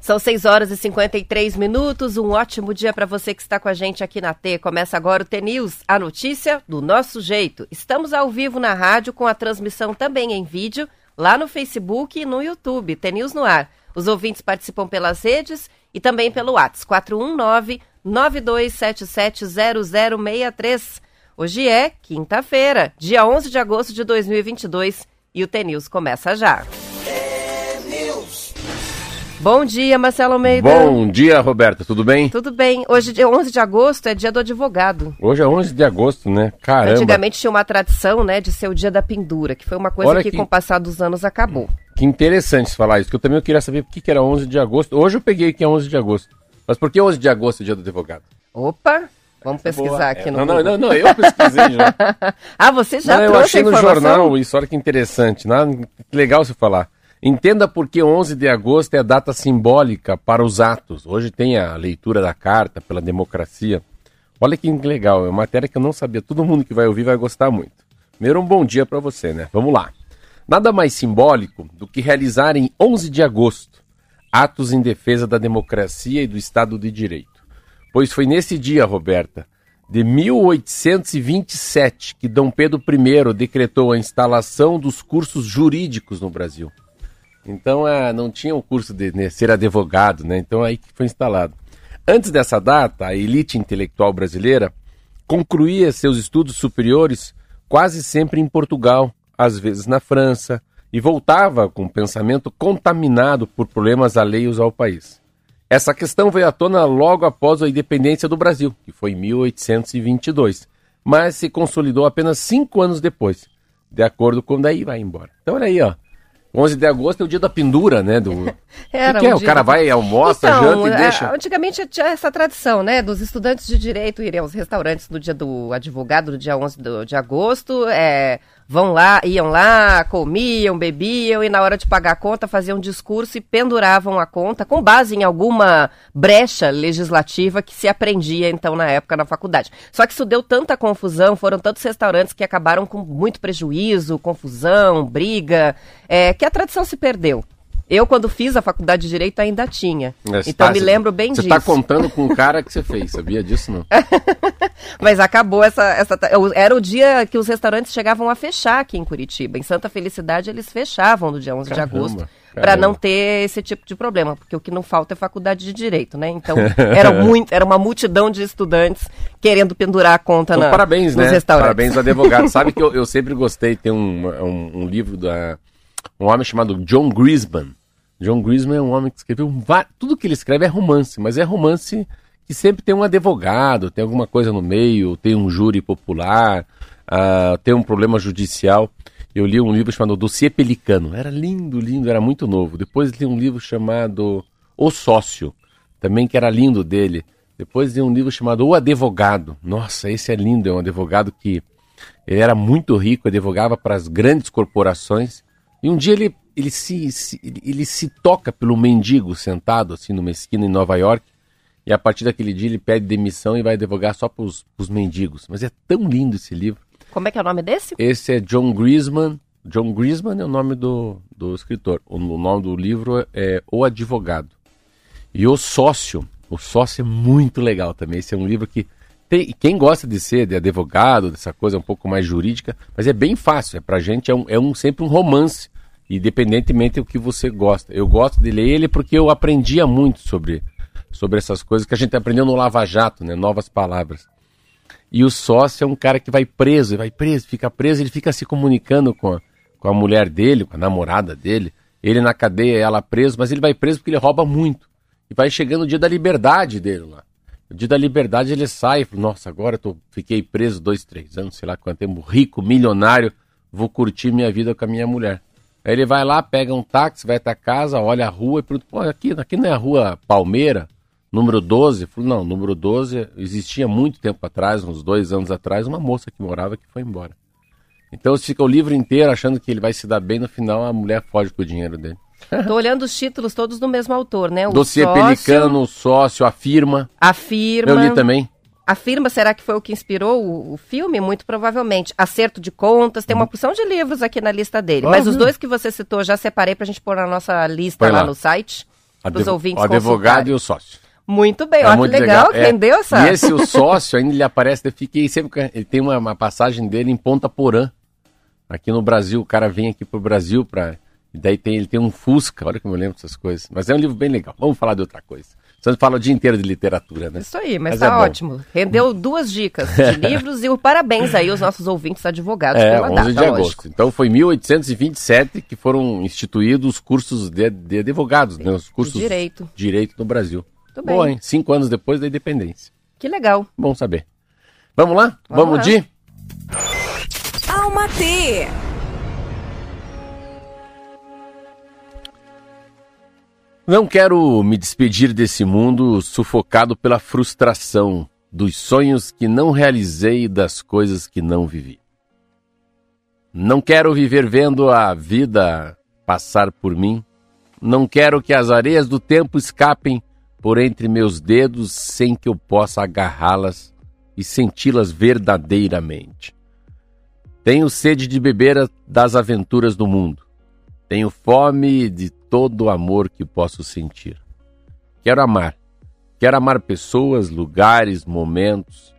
São 6 horas e 53 minutos. Um ótimo dia para você que está com a gente aqui na T. Começa agora o T-News, a notícia do nosso jeito. Estamos ao vivo na rádio com a transmissão também em vídeo, lá no Facebook e no YouTube. T-News no ar. Os ouvintes participam pelas redes e também pelo WhatsApp 419 92770063. Hoje é quinta-feira, dia 11 de agosto de 2022 e o T-News começa já. Bom dia, Marcelo Almeida. Bom dia, Roberta, tudo bem? Tudo bem. Hoje, dia 11 de agosto, é dia do advogado. Hoje é 11 de agosto, né? Caramba. Antigamente tinha uma tradição, né, de ser o dia da pendura, que foi uma coisa Olha que, que- com o passar dos anos, acabou. Que interessante falar isso, que eu também queria saber por que que era 11 de agosto. Hoje eu peguei que é 11 de agosto. Mas por que 11 de agosto é dia do advogado? Opa, vamos pesquisar Boa. aqui É, no não, não, Google. não, não, eu pesquisei já. ah, você já não, eu trouxe achei a no jornal isso, olha que interessante. Nada, que legal você falar. Entenda por que 11 de agosto é a data simbólica para os atos. Hoje tem a leitura da carta pela democracia. Olha que legal, é uma matéria que eu não sabia. Todo mundo que vai ouvir vai gostar muito. Primeiro, um bom dia para você, né? Vamos lá. Nada mais simbólico do que realizar em 11 de agosto atos em defesa da democracia e do Estado de Direito. Pois foi nesse dia, Roberta, de 1827 que Dom Pedro I decretou a instalação dos cursos jurídicos no Brasil. Então ah, não tinha o curso de né, ser advogado, né? Então aí que foi instalado. Antes dessa data, a elite intelectual brasileira concluía seus estudos superiores quase sempre em Portugal, às vezes na França, e voltava com o pensamento contaminado por problemas alheios ao país. Essa questão veio à tona logo após a independência do Brasil, que foi em 1822, mas se consolidou apenas cinco anos depois, de acordo com daí vai embora. Então olha aí, ó. 11 de agosto é o dia da pendura, né? Do... Era que, que é? um O cara vai, almoça, Então, janta e é, deixa. Antigamente tinha essa tradição, né, dos estudantes de direito irem aos restaurantes no dia do advogado, no dia 11 do- de agosto, é, vão lá, iam lá, comiam, bebiam e na hora de pagar a conta faziam um discurso e penduravam a conta com base em alguma brecha legislativa que se aprendia então na época na faculdade. Só que isso deu tanta confusão, foram tantos restaurantes que acabaram com muito prejuízo, confusão, briga, é, que a tradição se perdeu. Eu, quando fiz a faculdade de Direito, ainda tinha. É, você então, tá- me lembro bem Você disso. está contando com o cara que você fez, sabia disso não? Mas acabou essa, essa. Era o dia que os restaurantes chegavam a fechar aqui em Curitiba. Em Santa Felicidade, eles fechavam no dia 11 de Caramba, agosto. Para não ter esse tipo de problema, porque o que não falta é faculdade de direito, né? Então, era, muito, era uma multidão de estudantes querendo pendurar a conta Então, na, parabéns, nos né? restaurantes. Parabéns advogado. Sabe que eu, eu sempre gostei, tem um, um, um livro da um homem chamado John Grisman. John Grisman é um homem que escreveu tudo que ele escreve é romance, mas é romance que sempre tem um advogado, tem alguma coisa no meio, tem um júri popular, ah, tem um problema judicial. Eu li um livro chamado Dossiê Pelicano. Era lindo, lindo, era muito novo. Depois tem um livro chamado O Sócio, também que era lindo dele. Depois tem um livro chamado O Advogado. Nossa, esse é lindo, é um advogado que ele era muito rico, advogava para as grandes corporações. E um dia ele, ele, se, se- ele, se toca pelo mendigo sentado assim numa esquina em Nova York. E a partir daquele dia ele pede demissão e vai advogar só para os mendigos. Mas é tão lindo esse livro. Como é que é o nome desse? Esse é John Grisman. John Grisman é o nome do, do escritor. O, o nome do livro é O Advogado. E O Sócio. O Sócio é muito legal também. Esse é um livro que tem, quem gosta de ser de advogado, dessa coisa um pouco mais jurídica, mas é bem fácil. É pra gente é, um, é um, sempre um romance, independentemente do que você gosta. Eu gosto de ler ele porque eu aprendia muito sobre, sobre essas coisas que a gente aprendeu no Lava Jato, né? Novas palavras. E o sócio é um cara que vai preso, vai preso, fica preso, ele fica se comunicando com a, com a mulher dele, com a namorada dele. Ele na cadeia, ela preso, mas ele vai preso porque ele rouba muito. E vai chegando o dia da liberdade dele lá. O dia da liberdade ele sai nossa, agora eu tô, fiquei preso dois, três anos, sei lá quanto tempo, rico, milionário, vou curtir minha vida com a minha mulher. Aí ele vai lá, pega um táxi, vai até casa, olha a rua e pergunta, pô, aqui, aqui não é a rua Palmeira? Número 12? Falei, não, número 12 existia muito tempo atrás, uns dois anos atrás, uma moça que morava que foi embora. Então você fica o livro inteiro achando que ele vai se dar bem, no final a mulher foge com o dinheiro dele. Tô olhando os títulos todos do mesmo autor, né? O Dossiê sócio, Pelicano, o sócio, a firma. A firma. Eu li também. A firma, será que foi o que inspirou o, o filme? Muito provavelmente. Acerto de contas, tem uma porção de livros aqui na lista dele. Mas os dois que você citou, já separei pra gente pôr na nossa lista lá. lá. no site. Dos Advo- ouvintes o advogado e o sócio. Muito bem, É olha que muito legal, É. essa. E esse, o sócio, ainda ele aparece, eu fiquei sempre. Ele tem uma, uma passagem dele em Ponta Porã. Aqui no Brasil, o cara vem aqui pro Brasil pra. E daí tem, ele tem um Fusca, olha como eu lembro dessas coisas. Mas é um livro bem legal. Vamos falar de outra coisa. Você fala o dia inteiro de literatura, né? Isso aí, mas, Mas tá é ótimo. Rendeu duas dicas de livros e o parabéns aí aos nossos ouvintes advogados É, pela 11 data, de lógico. agosto. Então foi 1827 que foram instituídos os cursos de, de advogados, né? Os cursos direito. de direito no Brasil. Muito bem. Boa, hein? Cinco anos depois da independência. Que legal. Bom saber. Vamos lá? Vamos Vamos, lá. de? Alma T. Não quero me despedir desse mundo sufocado pela frustração dos sonhos que não realizei e das coisas que não vivi. Não quero viver vendo a vida passar por mim. Não quero que as areias do tempo escapem por entre meus dedos sem que eu possa agarrá-las e senti-las verdadeiramente. Tenho sede de beber das aventuras do mundo. Tenho fome de todo o amor que posso sentir. Quero amar. Quero amar pessoas, lugares, momentos.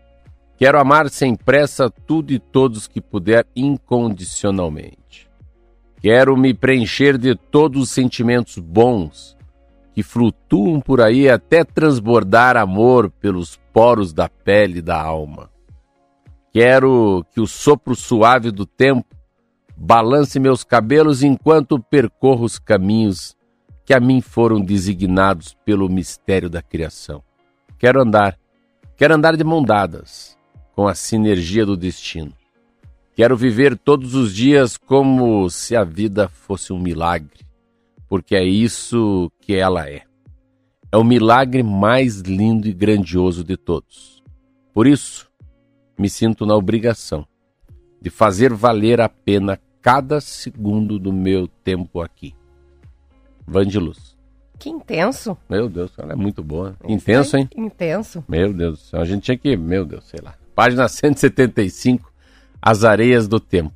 Quero amar sem pressa tudo e todos que puder incondicionalmente. Quero me preencher de todos os sentimentos bons que flutuam por aí até transbordar amor pelos poros da pele e da alma. Quero que o sopro suave do tempo balance meus cabelos enquanto percorro os caminhos que a mim foram designados pelo mistério da criação. Quero andar, quero andar de mão dadas, com a sinergia do destino. Quero viver todos os dias como se a vida fosse um milagre, porque é isso que ela é. É o milagre mais lindo e grandioso de todos. Por isso, me sinto na obrigação de fazer valer a pena cada segundo do meu tempo aqui. Vandiluz. Que intenso. Meu Deus, ela é muito boa. Intenso, hein? Intenso. Meu Deus do céu. A gente tinha que. Meu Deus, sei lá. Página 175, As Areias do Tempo.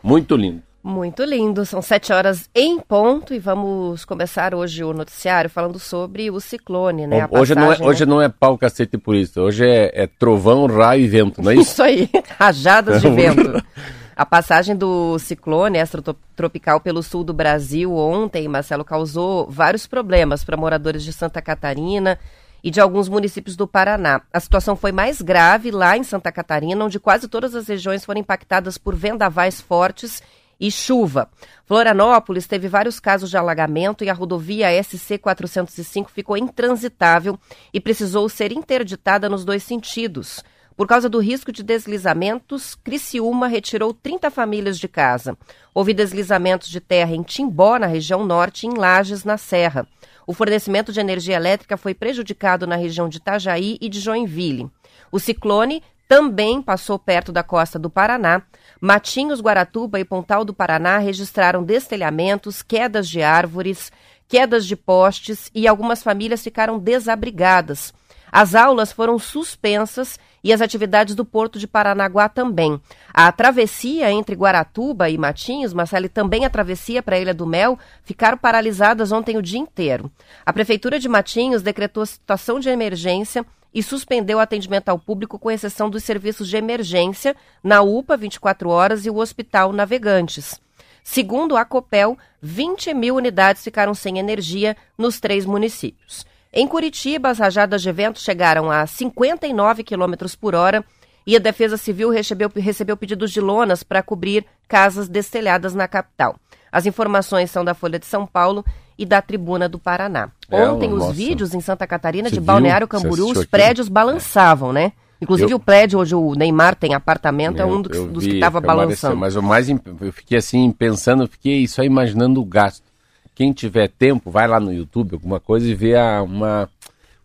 Muito lindo. Muito lindo. São sete horas em ponto e vamos começar hoje o noticiário falando sobre o ciclone, né? A hoje, não é, passagem, hoje né? não é pau, cacete por isso. Hoje é, é trovão, raio e vento, não é isso? Isso aí, rajadas de vento. A passagem do ciclone extratropical pelo sul do Brasil ontem, Marcelo, causou vários problemas para moradores de Santa Catarina e de alguns municípios do Paraná. A situação foi mais grave lá em Santa Catarina, onde quase todas as regiões foram impactadas por vendavais fortes e chuva. Florianópolis teve vários casos de alagamento e a rodovia SC 405 ficou intransitável e precisou ser interditada nos dois sentidos. Por causa do risco de deslizamentos, Criciúma retirou 30 famílias de casa. Houve deslizamentos de terra em Timbó, na região norte, e em Lages, na Serra. O fornecimento de energia elétrica foi prejudicado na região de Itajaí e de Joinville. O ciclone também passou perto da costa do Paraná. Matinhos, Guaratuba e Pontal do Paraná registraram destelhamentos, quedas de árvores, quedas de postes e algumas famílias ficaram desabrigadas. As aulas foram suspensas e as atividades do Porto de Paranaguá também. A travessia entre Guaratuba e Matinhos, Marcelo, e também a travessia para a Ilha do Mel, ficaram paralisadas ontem o dia inteiro. A Prefeitura de Matinhos decretou situação de emergência e suspendeu o atendimento ao público, com exceção dos serviços de emergência na UPA 24 horas e o Hospital Navegantes. Segundo a Copel, 20 mil unidades ficaram sem energia nos três municípios. Em Curitiba, as rajadas de vento chegaram a 59 km por hora e a Defesa Civil recebeu, recebeu pedidos de lonas para cobrir casas destelhadas na capital. As informações são da Folha de São Paulo e da Tribuna do Paraná. É, Ontem, os nossa. vídeos em Santa Catarina, Você de viu? Balneário Você Camboriú, os prédios balançavam, né? Inclusive Eu- o prédio onde o Neymar tem apartamento é Eu- um dos, eu dos vi, que estava balançando. Mas o mais eu fiquei assim pensando, eu fiquei só imaginando o gasto. Quem tiver tempo, vai lá no YouTube, alguma coisa e vê a- uma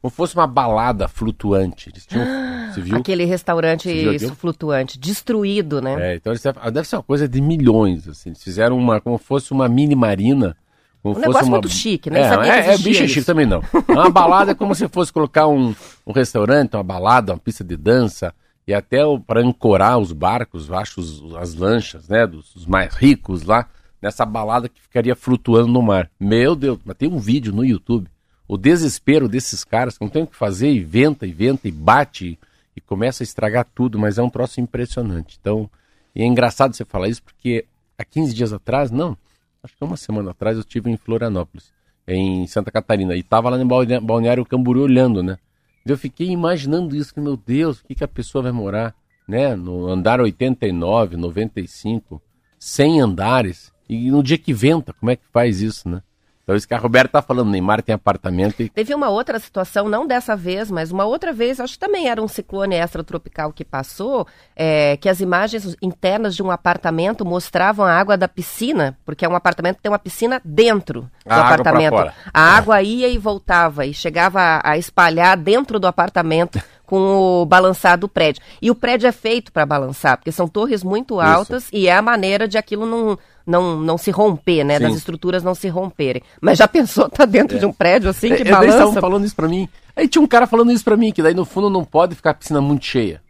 como fosse uma balada flutuante. Eles tinham, você viu? Aquele restaurante viu isso, flutuante, destruído, né? É, então eles deve, deve ser uma coisa de milhões, assim. Eles fizeram uma como fosse uma mini marina Como Um fosse negócio uma- muito chique, nem é, é, é bicho chique também não. Uma balada é como se fosse colocar um, um restaurante, uma balada, uma pista de dança e até para ancorar os barcos, acho os- as lanchas, né, dos mais ricos lá, nessa balada que ficaria flutuando no mar. Meu Deus, mas tem um vídeo no YouTube. O desespero desses caras que não tem o que fazer, e venta, e venta, e bate, e começa a estragar tudo, mas é um troço impressionante. Então, é engraçado você falar isso, porque há 15 dias atrás, não, acho que uma semana atrás eu estive em Florianópolis, em Santa Catarina, e estava lá balne- balneário Camboriú olhando, né? Eu fiquei imaginando isso, que, meu Deus, o que, que a pessoa vai morar, né? No andar 89, 95, 100 andares, e no dia que venta, como é que faz isso, né? Então isso que a Roberta tá falando, Neymar tem apartamento e Teve uma outra situação, não dessa vez, mas uma outra vez, acho que também era um ciclone extratropical que passou, é, que as imagens internas de um apartamento mostravam a água da piscina, porque é um apartamento que tem uma piscina dentro do A água apartamento. fora. A água ia e voltava e chegava a, a espalhar dentro do apartamento com o balançar do prédio. E o prédio é feito para balançar, porque são torres muito altas e é a maneira de aquilo não, não, não se romper, né? Sim. Das estruturas não se romperem. Mas já pensou, tá dentro de um prédio assim que É, Eles estavam balança? falando isso pra mim. Aí tinha um cara falando isso pra mim, que daí no fundo não pode ficar a piscina muito cheia.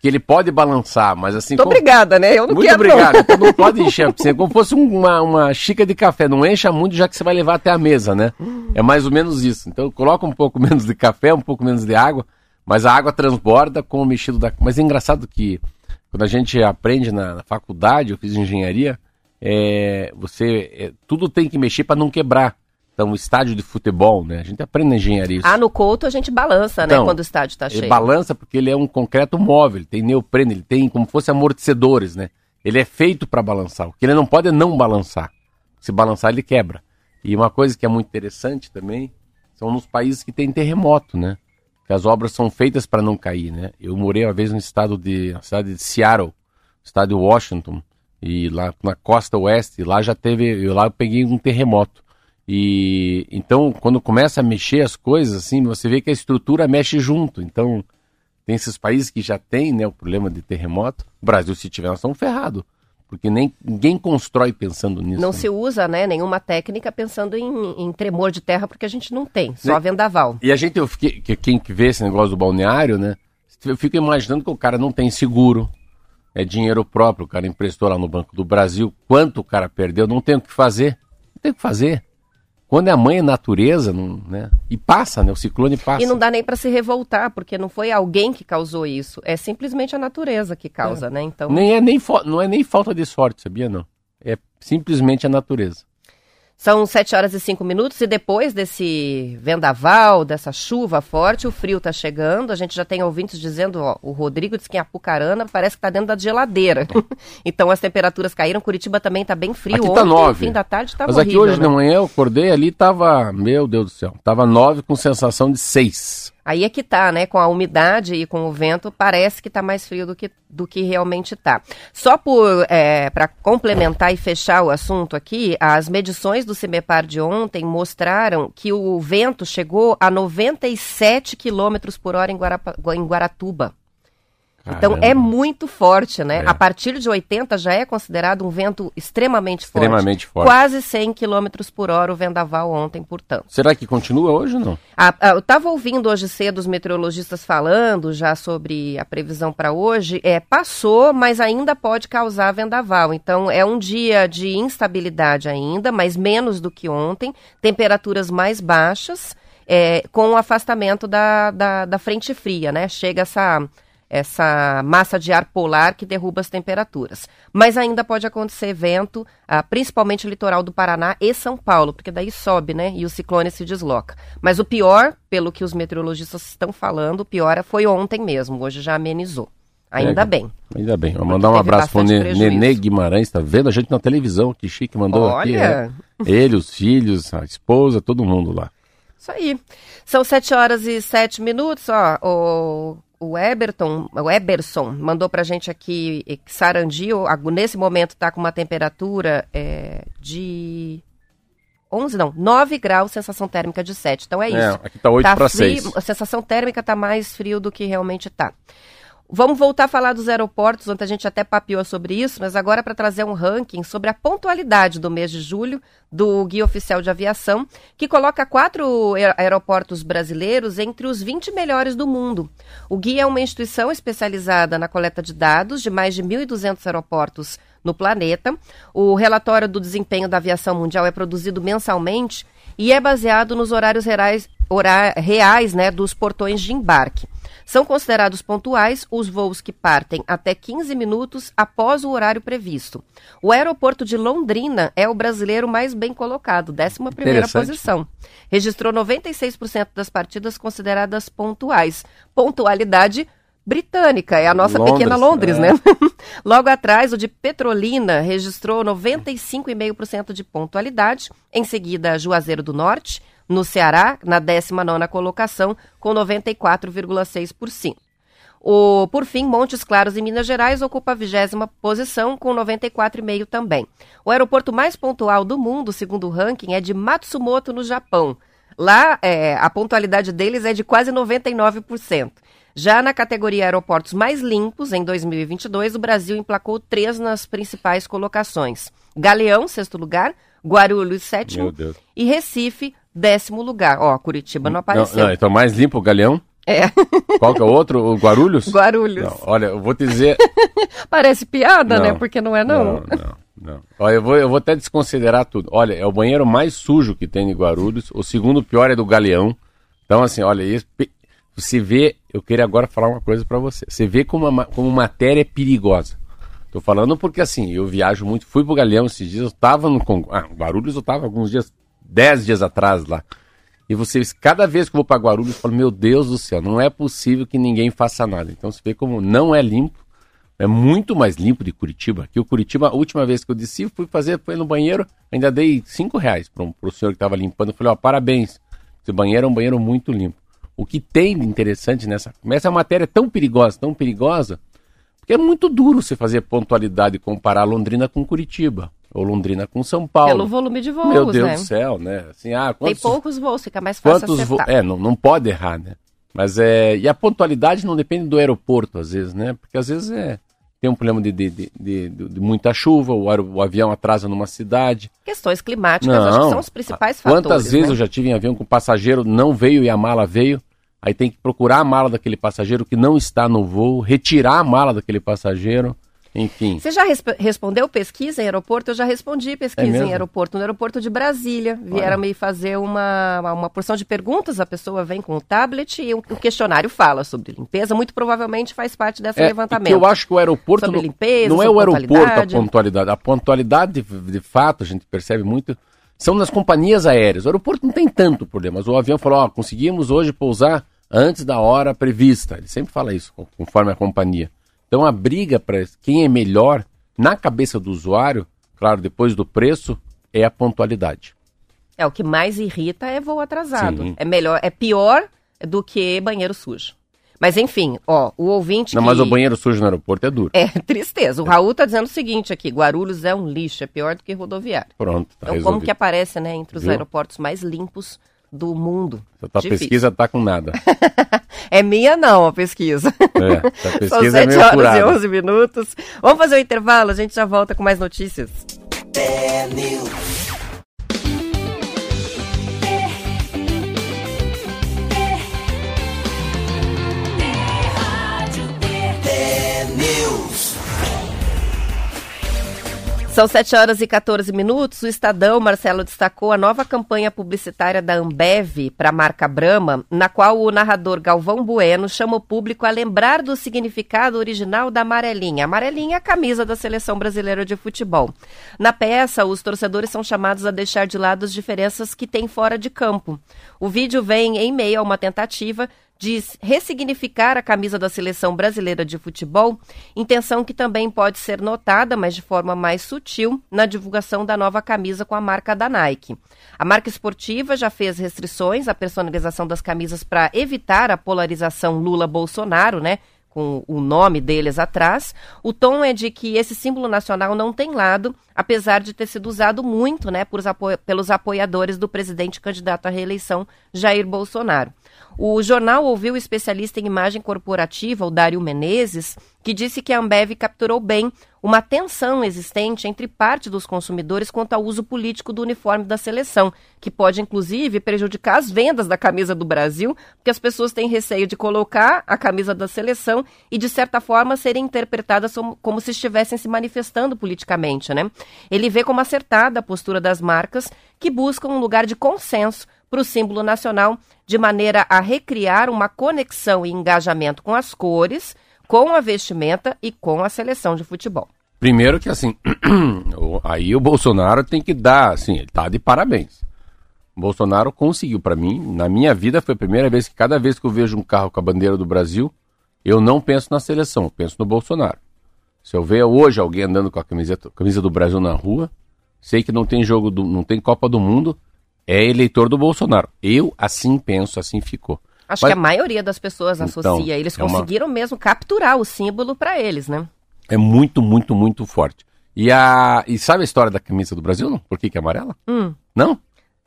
Que ele pode balançar, mas assim. Tô como- obrigada, né? Eu não Muito quero não. obrigado. Então não pode encher a piscina. Como fosse um- uma, uma xícara de café. Não encha muito, já que você vai levar até a mesa, né? É mais ou menos isso. Então coloca um pouco menos de café, um pouco menos de água, mas a água transborda com o mexido da. Mas é engraçado que quando a gente aprende na, na faculdade, eu fiz engenharia, é, você. é, tudo tem que mexer para não quebrar. Então, o estádio de futebol, né? A gente aprende na engenharia isso. Ah, no couto a gente balança, né? Então, Quando o estádio tá Ele cheio. balança porque ele é um concreto móvel, ele tem neopreno, ele tem como fosse amortecedores, né? Ele é feito para balançar. O que ele não pode é não balançar. Se balançar, ele quebra. E uma coisa que é muito interessante também são nos países que tem terremoto, né? Que as obras são feitas para não cair, né? Eu morei uma vez no estado de, na cidade de Seattle, estado de Washington, e lá na costa oeste, lá já teve, eu lá eu peguei um terremoto. E então, quando começa a mexer as coisas, assim, você vê que a estrutura mexe junto. Então, tem esses países que já tem né, o problema de terremoto. O Brasil, se tiver, nós estamos ferrados. Porque nem, ninguém constrói pensando nisso. Não né? se usa, né, nenhuma técnica pensando em, em tremor de terra, porque a gente não tem, só Nem- vendaval. E a gente, eu fiquei, que, quem que vê esse negócio do balneário, né? Eu fico imaginando que o cara não tem seguro, é dinheiro próprio, o cara emprestou lá no Banco do Brasil, quanto o cara perdeu, não tem o que fazer. Não tem o que fazer. Quando é a mãe é natureza, não, né? E passa, né? O ciclone passa. E não dá nem para se revoltar, porque não foi alguém que causou isso, é simplesmente a natureza que causa, né? Então, Nem é nem não é nem falta de sorte, sabia não? É simplesmente a natureza. São 7 horas e 5 minutos e depois desse vendaval, dessa chuva forte, o frio tá chegando. A gente já tem ouvintes dizendo, ó, o Rodrigo diz que em Apucarana parece que tá dentro da geladeira. então as temperaturas caíram, Curitiba também tá bem frio. Aqui tá Ontem, nove. fim da tarde tava Mas aqui horrível, hoje né? de manhã eu acordei ali tava, meu Deus do céu, tava 9 com sensação de 6. Aí é que tá, né? Com a umidade e com o vento, parece que tá mais frio do que, do que realmente tá. Só por é, para complementar e fechar o assunto aqui, as medições do CIMEPAR de ontem mostraram que o vento chegou a 97 quilômetros por hora em, Guarapa- em Guaratuba. Então é muito forte, né? É. A partir de 80 já é considerado um vento extremamente forte. Extremamente forte. Quase 100 quilômetros por hora o vendaval ontem, portanto. Será que continua hoje ou não? Ah, ah, eu estava ouvindo hoje cedo os meteorologistas falando já sobre a previsão para hoje. É, passou, mas ainda pode causar vendaval. Então é um dia de instabilidade ainda, mas menos do que ontem. Temperaturas mais baixas, é, com o afastamento da, da, da frente fria, né? Chega essa essa massa de ar polar que derruba as temperaturas. Mas ainda pode acontecer vento, ah, principalmente no litoral do Paraná e São Paulo, porque daí sobe, né? E o ciclone se desloca. Mas o pior, pelo que os meteorologistas estão falando, o pior foi ontem mesmo. Hoje já amenizou. Ainda É, bem. Ainda bem. Vou mandar um abraço Ne- prejuízo. Nenê Guimarães, tá vendo a gente na televisão, que chique, mandou aqui. Olha. é. Ele, os filhos, a esposa, todo mundo lá. Isso aí. São sete horas e sete minutos, ó. O, o Eberton, o Eberson mandou pra gente aqui que Sarandi, o- a- nesse momento tá com uma temperatura é, de 11, não, 9 graus, sensação térmica de 7. Então é isso. É, aqui tá 8 para frio, 6. A sensação térmica tá mais frio do que realmente tá. Vamos voltar a falar dos aeroportos, onde a gente até papiou sobre isso, mas agora para trazer um ranking sobre a pontualidade do mês de julho do Guia Oficial de Aviação, que coloca quatro aeroportos brasileiros entre os 20 melhores do mundo. O Guia é uma instituição especializada na coleta de dados de mais de 1.200 aeroportos no planeta. O relatório do desempenho da aviação mundial é produzido mensalmente e é baseado nos horários reais, reais né, dos portões de embarque. São considerados pontuais os voos que partem até 15 minutos após o horário previsto. O aeroporto de Londrina é o brasileiro mais bem colocado, 11 posição. Registrou 96% das partidas consideradas pontuais. Pontualidade britânica, é a nossa Londres, pequena Londres, é. né? Logo atrás, o de Petrolina registrou 95,5% de pontualidade. Em seguida, Juazeiro do Norte, no Ceará, na 19ª colocação, com 94,6%. O, por fim, Montes Claros, em Minas Gerais, ocupa a vigésima posição, com 94,5% também. O aeroporto mais pontual do mundo, segundo o ranking, é de Matsumoto, no Japão. Lá, é, a pontualidade deles é de quase 99%. Já na categoria aeroportos mais limpos, em 2022, o Brasil emplacou três nas principais colocações. Galeão, sexto lugar, Guarulhos, sétimo, e Recife, décimo lugar. Ó, Curitiba não apareceu. Não, não, então mais limpo o Galeão? É. Qual que é o outro? O Guarulhos? Guarulhos. Não, olha, eu vou te dizer. Parece piada, né? Porque não é, não. Não, não, não. Olha, eu vou, eu vou até desconsiderar tudo. Olha, é o banheiro mais sujo que tem em Guarulhos. O segundo pior é do Galeão. Então, assim, olha, isso, você vê. Eu queria agora falar uma coisa para você. Você vê como, uma, como matéria é perigosa. Tô falando porque, assim, eu viajo muito. Fui pro Galeão esses dias. Eu tava no Congo. Ah, Guarulhos eu tava alguns dias dez dias atrás lá. E vocês, cada vez que eu vou para Guarulhos, eu falo, meu Deus do céu, não é possível que ninguém faça nada. Então você vê como não é limpo, é muito mais limpo de Curitiba. Que o Curitiba, a última vez que eu desci, fui fazer, foi no banheiro, ainda dei cinco reais para o senhor que estava limpando. Eu falei, ó, parabéns, esse banheiro é um banheiro muito limpo. O que tem de interessante nessa, essa matéria é tão perigosa, tão perigosa, porque é muito duro você fazer pontualidade e comparar Londrina com Curitiba ou Londrina com São Paulo. Pelo volume de voos, Meu Deus né? do céu, né? Assim, ah, quantos, Tem poucos voos, fica mais fácil quantos acertar. É, não, não pode errar, né? Mas é... E a pontualidade não depende do aeroporto, às vezes, né? Porque às vezes é... Tem um problema de, de, de, de, muita chuva, o, o, avião atrasa numa cidade. Questões climáticas, não, acho que são os principais fatores. Quantas vezes né? eu já tive em avião com passageiro, não veio e a mala veio. Aí tem que procurar a mala daquele passageiro que não está no voo, retirar a mala daquele passageiro. Enfim. Você já resp respondeu pesquisa em aeroporto? Eu já respondi pesquisa é em aeroporto. No aeroporto de Brasília. Vieram me fazer uma, uma porção de perguntas. A pessoa vem com o tablet e o, o questionário fala sobre limpeza. Muito provavelmente faz parte desse é, levantamento. eu acho que o aeroporto. Sobre não, limpeza, não é o aeroporto a pontualidade. A pontualidade, de, de fato, a gente percebe muito são nas companhias aéreas. O aeroporto não tem tanto problema. Mas o avião falou: ó, conseguimos hoje pousar antes da hora prevista. Ele sempre fala isso, conforme a companhia. Então a briga para quem é melhor na cabeça do usuário, claro, depois do preço, é a pontualidade. É o que mais irrita é voo atrasado. Sim. É melhor, é pior do que banheiro sujo. Mas enfim, ó, o ouvinte. Não, que... mas o banheiro sujo no aeroporto é duro. É tristeza. O Raul tá dizendo o seguinte aqui: Guarulhos é um lixo, é pior do que rodoviário. Pronto, tá Então, resolvido. como que aparece, né, entre os Viu? aeroportos mais limpos do mundo. A tua Difícil. pesquisa tá com nada. é minha não, a pesquisa. É, a pesquisa São 7 é horas curada. e 11 minutos. Vamos fazer o um intervalo, a gente já volta com mais notícias. São 7 horas e 14 minutos. O Estadão, Marcelo, destacou a nova campanha publicitária da Ambev para a marca Brahma, na qual o narrador Galvão Bueno chama o público a lembrar do significado original da amarelinha. Amarelinha é a camisa da seleção brasileira de futebol. Na peça, os torcedores são chamados a deixar de lado as diferenças que têm fora de campo. O vídeo vem em meio a uma tentativa de ressignificar a camisa da seleção brasileira de futebol, intenção que também pode ser notada, mas de forma mais sutil, na divulgação da nova camisa com a marca da Nike. A marca esportiva já fez restrições à personalização das camisas para evitar a polarização Lula-Bolsonaro, né? Com o nome deles atrás. O tom é de que esse símbolo nacional não tem lado, apesar de ter sido usado muito né, pelos apoiadores do presidente candidato à reeleição, Jair Bolsonaro. O jornal ouviu o especialista em imagem corporativa, o Dário Menezes, que disse que a Ambev capturou bem uma tensão existente entre parte dos consumidores quanto ao uso político do uniforme da seleção, que pode inclusive prejudicar as vendas da camisa do Brasil, porque as pessoas têm receio de colocar a camisa da seleção e de certa forma serem interpretadas como se estivessem se manifestando politicamente, né? Ele vê como acertada a postura das marcas que buscam um lugar de consenso para o símbolo nacional, de maneira a recriar uma conexão e engajamento com as cores, com a vestimenta e com a seleção de futebol. Primeiro que assim, aí o Bolsonaro tem que dar, assim, ele tá de parabéns. O Bolsonaro conseguiu para mim, na minha vida foi a primeira vez que cada vez que eu vejo um carro com a bandeira do Brasil, eu não penso na seleção, eu penso no Bolsonaro. Se eu ver hoje alguém andando com a camiseta, camisa do Brasil na rua, sei que não tem jogo, do, não tem Copa do Mundo, é eleitor do Bolsonaro. Eu assim penso, assim ficou. Acho Mas, que a maioria das pessoas então, associa. Eles é conseguiram uma... mesmo capturar o símbolo para eles, né? É muito, muito, muito forte. E, a... e sabe a história da camisa do Brasil? Não? Por que, que é amarela? Hum. Não?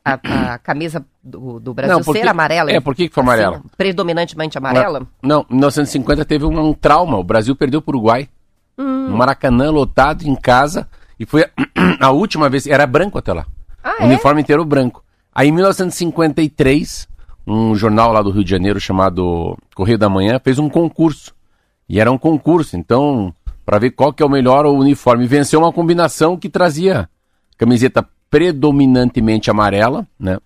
A, a, camisa do, do Brasil não, porque, ser amarela? É, por que, que foi amarela? Assim, predominantemente amarela? Não, em 1950 teve um, um, trauma. O Brasil perdeu para o Uruguai. Hum. No Maracanã, lotado, em casa. E foi a, a última vez. Era branco até lá. Ah, o é? uniforme inteiro branco. Aí em 1953, um jornal lá do Rio de Janeiro chamado Correio da Manhã fez um concurso. E era um concurso, então, para ver qual que é o melhor uniforme. Venceu uma combinação que trazia camiseta predominantemente amarela, né?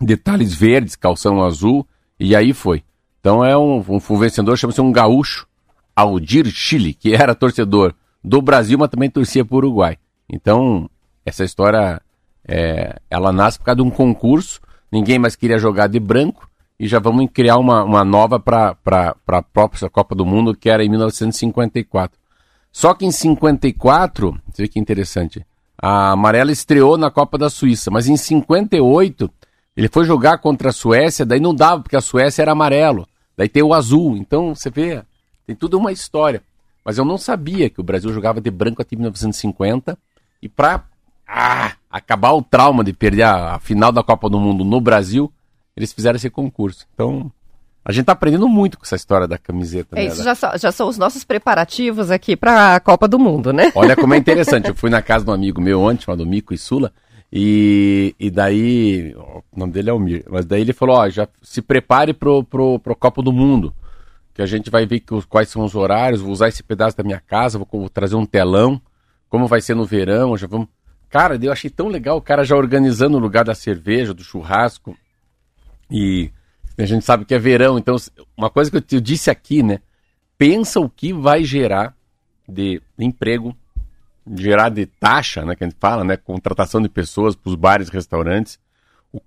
Detalhes verdes, calção azul, e aí foi. Então é um, um, um vencedor, chama-se um gaúcho, Aldir Chile, que era torcedor do Brasil, mas também torcia para o Uruguai. Então, essa história é, ela nasce por causa de um concurso, ninguém mais queria jogar de branco, e já vamos criar uma, uma nova para a própria Copa do Mundo, que era em 1954. Só que em 54, você vê que interessante, a amarela estreou na Copa da Suíça, mas em 58 ele foi jogar contra a Suécia, daí não dava, porque a Suécia era amarelo, daí tem o azul, então você vê, tem tudo uma história. Mas eu não sabia que o Brasil jogava de branco até 1950, e para ah, acabar o trauma de perder a, a, final da Copa do Mundo no Brasil, eles fizeram esse concurso. Então, a gente tá aprendendo muito com essa história da camiseta. É, né? isso já, já são os nossos preparativos aqui para a Copa do Mundo, né? Olha como é interessante. Eu fui na casa de um amigo meu ontem, chamado Mico e Sula, e, e daí, o nome dele é Almir, mas daí ele falou, ó, já se prepare pro, pro, pro Copa do Mundo, que a gente vai ver que, quais são os horários, vou usar esse pedaço da minha casa, vou, vou trazer um telão, como vai ser no verão, já vamos Cara, eu achei tão legal o cara já organizando o lugar da cerveja, do churrasco. E a gente sabe que é verão, então uma coisa que eu, disse aqui, né? Pensa o que vai gerar de emprego, gerar de taxa, né? Que a gente fala, né? Contratação de pessoas para os bares restaurantes. O,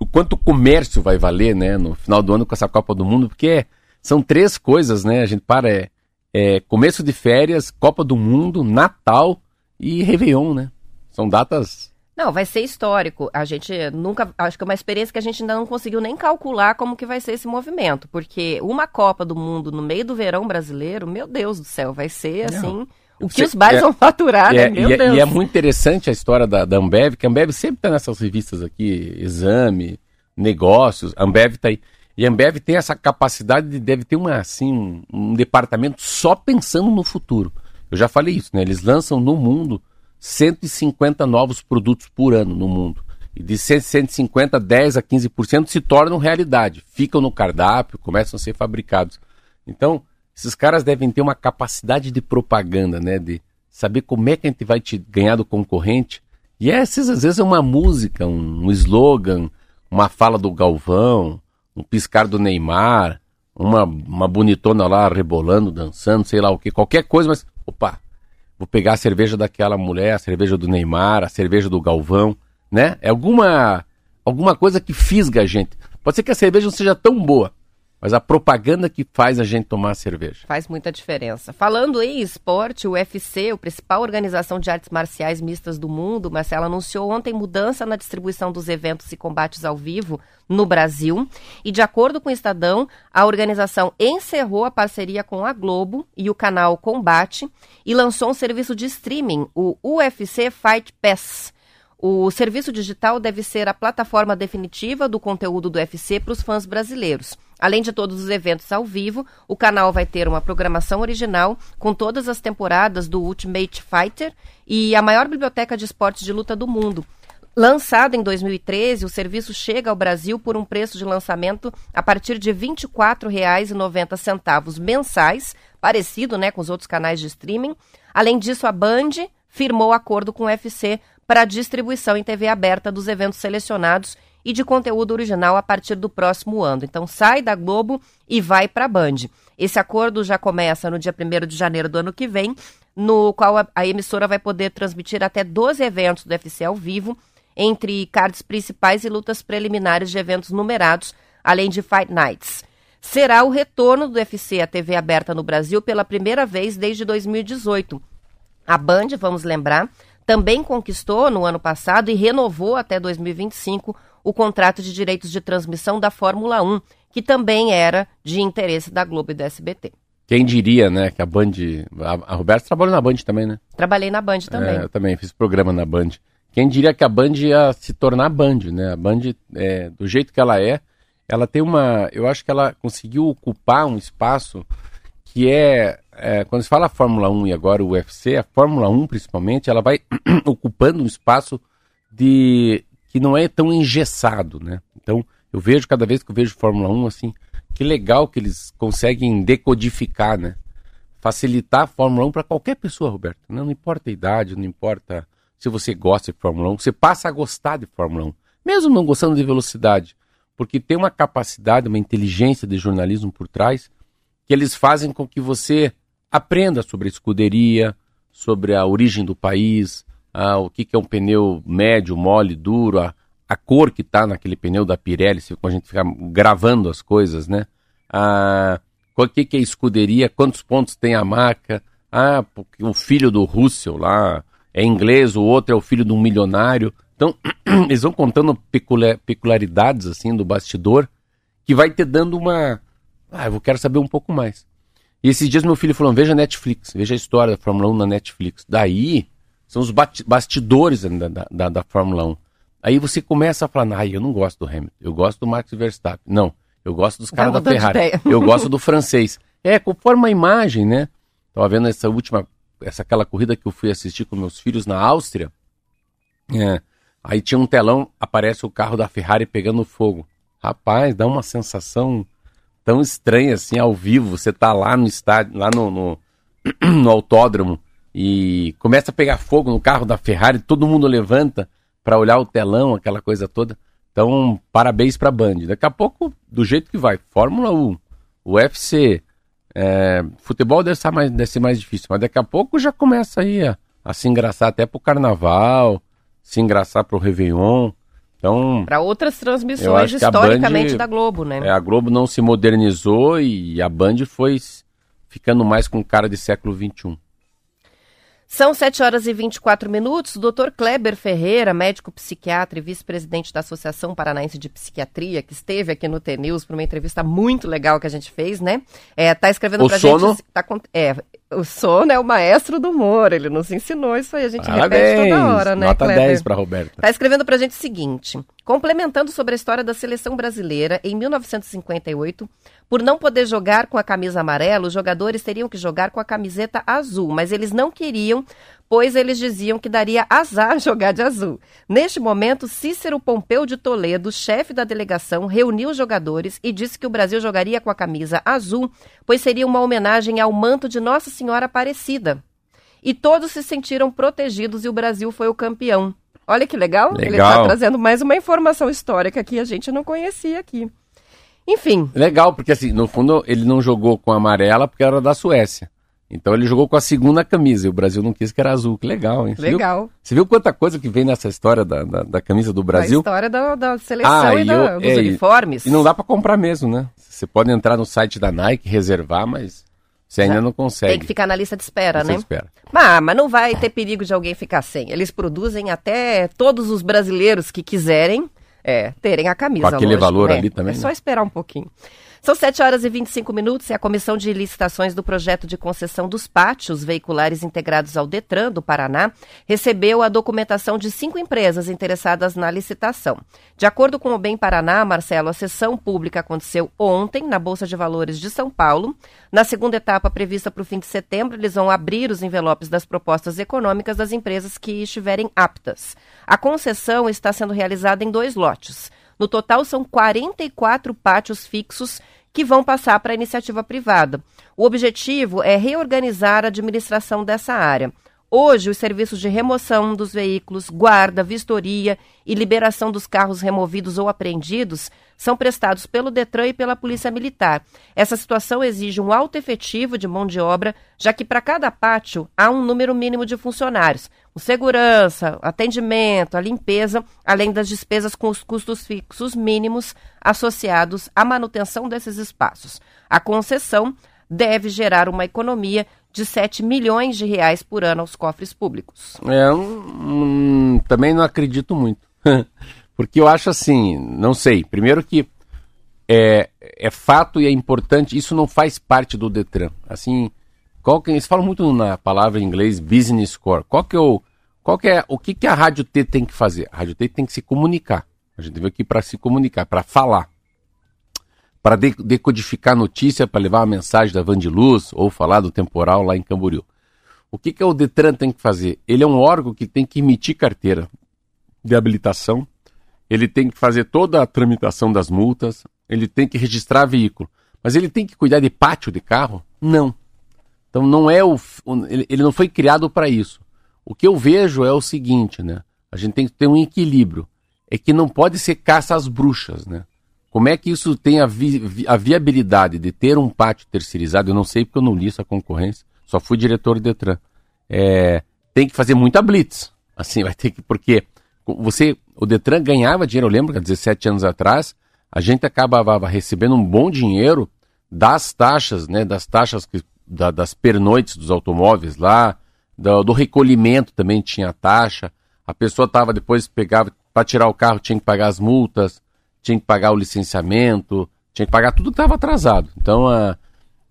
o, quanto o comércio vai valer, né? No final do ano com essa Copa do Mundo, porque é, são três coisas, né? A gente para, é, é começo de férias, Copa do Mundo, Natal e Réveillon, né? São datas. Não, vai ser histórico. A gente nunca. Acho que é uma experiência que a gente ainda não conseguiu nem calcular como que vai ser esse movimento. Porque uma Copa do Mundo no meio do verão brasileiro, meu Deus do céu, vai ser assim. O que os bares é, vão faturar, é, né? Meu e, é, Deus. E é muito interessante a história da, da Ambev, que a Ambev sempre está nessas revistas aqui, Exame, Negócios, a Ambev está aí. E a Ambev tem essa capacidade de deve ter uma, assim, um, um, departamento só pensando no futuro. Eu já falei isso, né? Eles lançam no mundo 150 novos produtos por ano no mundo. E de 150, 10 a 15% se tornam realidade, ficam no cardápio, começam a ser fabricados. Então, esses caras devem ter uma capacidade de propaganda, né? De saber como é que a gente vai te ganhar do concorrente. E essas, às vezes, é uma música, um, um slogan, uma fala do Galvão, um piscar do Neymar, uma, uma bonitona lá rebolando, dançando, sei lá o que, qualquer coisa, mas, opa, vou pegar a cerveja daquela mulher, a cerveja do Neymar, a cerveja do Galvão, né? É alguma, alguma coisa que fisga a gente. Pode ser que a cerveja não seja tão boa, mas a propaganda que faz a gente tomar cerveja. Faz muita diferença. Falando em esporte, o UFC, o principal organização de artes marciais mistas do mundo, Marcela, anunciou ontem mudança na distribuição dos eventos e combates ao vivo no Brasil. E, de acordo com o Estadão, a organização encerrou a parceria com a Globo e o canal Combate e lançou um serviço de streaming, o UFC Fight Pass. O serviço digital deve ser a plataforma definitiva do conteúdo do UFC para os fãs brasileiros. Além de todos os eventos ao vivo, o canal vai ter uma programação original com todas as temporadas do Ultimate Fighter e a maior biblioteca de esportes de luta do mundo. Lançado em 2013, o serviço chega ao Brasil por um preço de lançamento a partir de R$ 24,90 mensais, parecido né, com os outros canais de streaming. Além disso, a Band firmou acordo com o UFC para a distribuição em TV aberta dos eventos selecionados e de conteúdo original a partir do próximo ano. Então sai da Globo e vai para a Band. Esse acordo já começa no dia 1 de janeiro do ano que vem, no qual a, a emissora vai poder transmitir até 12 eventos do UFC ao vivo, entre cards principais e lutas preliminares de eventos numerados, além de Fight Nights. Será o retorno do UFC à TV aberta no Brasil pela primeira vez desde 2018. A Band, vamos lembrar, também conquistou no ano passado e renovou até 2025 o contrato de direitos de transmissão da Fórmula 1, que também era de interesse da Globo e do SBT. Quem diria, né, que a Band. A, a Roberta trabalhou na Band também, né? Trabalhei na Band também. É, eu também fiz programa na Band. Quem diria que a Band ia se tornar Band, né? A Band, é, do jeito que ela é, ela tem uma. Eu acho que ela conseguiu ocupar um espaço que é, é, quando se fala Fórmula 1 e agora o UFC, a Fórmula 1 principalmente, ela vai ocupando um espaço de que não é tão engessado, né? Então, eu vejo cada vez que eu vejo Fórmula 1 assim, que legal que eles conseguem decodificar, né? Facilitar a Fórmula 1 para qualquer pessoa, Roberto. Não, não importa a idade, não importa se você gosta de Fórmula 1, você passa a gostar de Fórmula 1, mesmo não gostando de velocidade, porque tem uma capacidade, uma inteligência de jornalismo por trás que eles fazem com que você aprenda sobre a escuderia, sobre a origem do país, ah, o que, que é um pneu médio, mole, duro, a, a cor que está naquele pneu da Pirelli, se a gente ficar gravando as coisas, né? Ah, o que, que é escuderia, quantos pontos tem a marca, ah, porque o filho do Russell lá é inglês, o outro é o filho de um milionário. Então, eles vão contando peculiaridades assim do bastidor que vai te dando uma, ah, eu quero saber um pouco mais. E esses dias meu filho falou: veja Netflix, veja a história da Fórmula 1 na Netflix. Daí são os bastidores da, da, da, Fórmula 1. Aí você começa a falar: ah, eu não gosto do Hamilton, eu gosto do Max Verstappen. Não, eu gosto dos caras da Ferrari, eu gosto do francês. É, conforme a imagem, né? Tava vendo essa última, essa aquela corrida que eu fui assistir com meus filhos na Áustria. É, aí tinha um telão, aparece o carro da Ferrari pegando fogo. Rapaz, dá uma sensação tão estranha assim ao vivo. Você tá lá no estádio, lá no, no, no autódromo e começa a pegar fogo no carro da Ferrari, todo mundo levanta para olhar o telão, aquela coisa toda. Então, parabéns para a Band. Daqui a pouco, do jeito que vai, Fórmula 1, UFC, é, futebol deve ser, mais, deve ser mais difícil, mas daqui a pouco já começa aí a, a se engraçar até pro Carnaval, se engraçar pro Réveillon. Então, para outras transmissões historicamente Band, da Globo, né? É, a Globo não se modernizou e a Band foi ficando mais com cara de século XXI. São 7 horas e 24 minutos. O doutor Kleber Ferreira, médico psiquiatra e vice-presidente da Associação Paranaense de Psiquiatria, que esteve aqui no TNews para uma entrevista muito legal que a gente fez, né? É, tá escrevendo o pra sono? gente. Tá, é, o sono é o maestro do humor, ele nos ensinou isso aí, a gente Parabéns. repete toda hora, né, Nota Kleber? 10 para Roberta. Tá escrevendo pra gente o seguinte: complementando sobre a história da seleção brasileira, em 1958, por não poder jogar com a camisa amarela, os jogadores teriam que jogar com a camiseta azul, mas eles não queriam, pois eles diziam que daria azar jogar de azul. Neste momento, Cícero Pompeu de Toledo, chefe da delegação, reuniu os jogadores e disse que o Brasil jogaria com a camisa azul, pois seria uma homenagem ao manto de Nossa Senhora Aparecida. E todos se sentiram protegidos e o Brasil foi o campeão. Olha que legal. legal. Ele está trazendo mais uma informação histórica que a gente não conhecia aqui. Enfim. Legal, porque assim, no fundo ele não jogou com a amarela porque era da Suécia. Então ele jogou com a segunda camisa e o Brasil não quis que era azul. Que legal, hein? Você Legal. Viu, você viu quanta coisa que vem nessa história da, da, da camisa do Brasil? A história da, da seleção Ah, e da- eu- dos é, uniformes. E não dá pra comprar mesmo, né? Você pode entrar no site da Nike, reservar, mas você ainda não consegue. Tem que ficar na lista de espera, Você né? espera. Ah, mas não vai ter perigo de alguém ficar sem. Eles produzem até todos os brasileiros que quiserem é, terem a camisa. Com aquele lógico, valor né? ali também, É né? só esperar um pouquinho. São 7 horas e 25 minutos e a Comissão de Licitações do Projeto de Concessão dos Pátios Veiculares Integrados ao Detran do Paraná recebeu a documentação de cinco empresas interessadas na licitação. De acordo com o Bem Paraná, Marcelo, a sessão pública aconteceu ontem na Bolsa de Valores de São Paulo. Na segunda etapa, prevista para o fim de setembro, eles vão abrir os envelopes das propostas econômicas das empresas que estiverem aptas. A concessão está sendo realizada em dois lotes. No total, são 44 pátios fixos que vão passar para a iniciativa privada. O objetivo é reorganizar a administração dessa área. Hoje, os serviços de remoção dos veículos, guarda, vistoria e liberação dos carros removidos ou apreendidos são prestados pelo Detran e pela Polícia Militar. Essa situação exige um alto efetivo de mão de obra, já que para cada pátio há um número mínimo de funcionários. O segurança, atendimento, a limpeza, além das despesas com os custos fixos mínimos associados à manutenção desses espaços. A concessão deve gerar uma economia de 7 milhões de reais por ano aos cofres públicos. É, hum, também não acredito muito. Porque eu acho assim, não sei. Primeiro que é, é fato e é importante, isso não faz parte do Detran. Assim, qual que, eles falam muito na palavra em inglês business score. Qual que é o, qual que é, o que, que a Rádio T tem que fazer? A Rádio T tem que se comunicar. A gente veio aqui para se comunicar, para falar. Para de- decodificar notícia, para levar a mensagem da Van de Luz ou falar do temporal lá em Camboriú. O que, que o Detran tem que fazer? Ele é um órgão que tem que emitir carteira de habilitação, ele tem que fazer toda a tramitação das multas, ele tem que registrar veículo. Mas ele tem que cuidar de pátio de carro? Não. Então não é o. Ele, não foi criado para isso. O que eu vejo é o seguinte, né? A gente tem que ter um equilíbrio. É que não pode ser caça às bruxas, né? Como é que isso tem a, vi- a viabilidade de ter um pátio terceirizado? Eu não sei porque eu não li essa concorrência. Só fui diretor de Detran. É, tem que fazer muita blitz. Assim, vai ter que. Porque você, o Detran ganhava dinheiro, eu lembro há 17 anos atrás, a gente acabava recebendo um bom dinheiro das taxas, né? Das taxas que, da- das pernoites dos automóveis lá, do, do recolhimento também tinha taxa. A pessoa estava depois pegava para tirar o carro tinha que pagar as multas, tinha que pagar o licenciamento, tinha que pagar tudo que estava atrasado. Então a,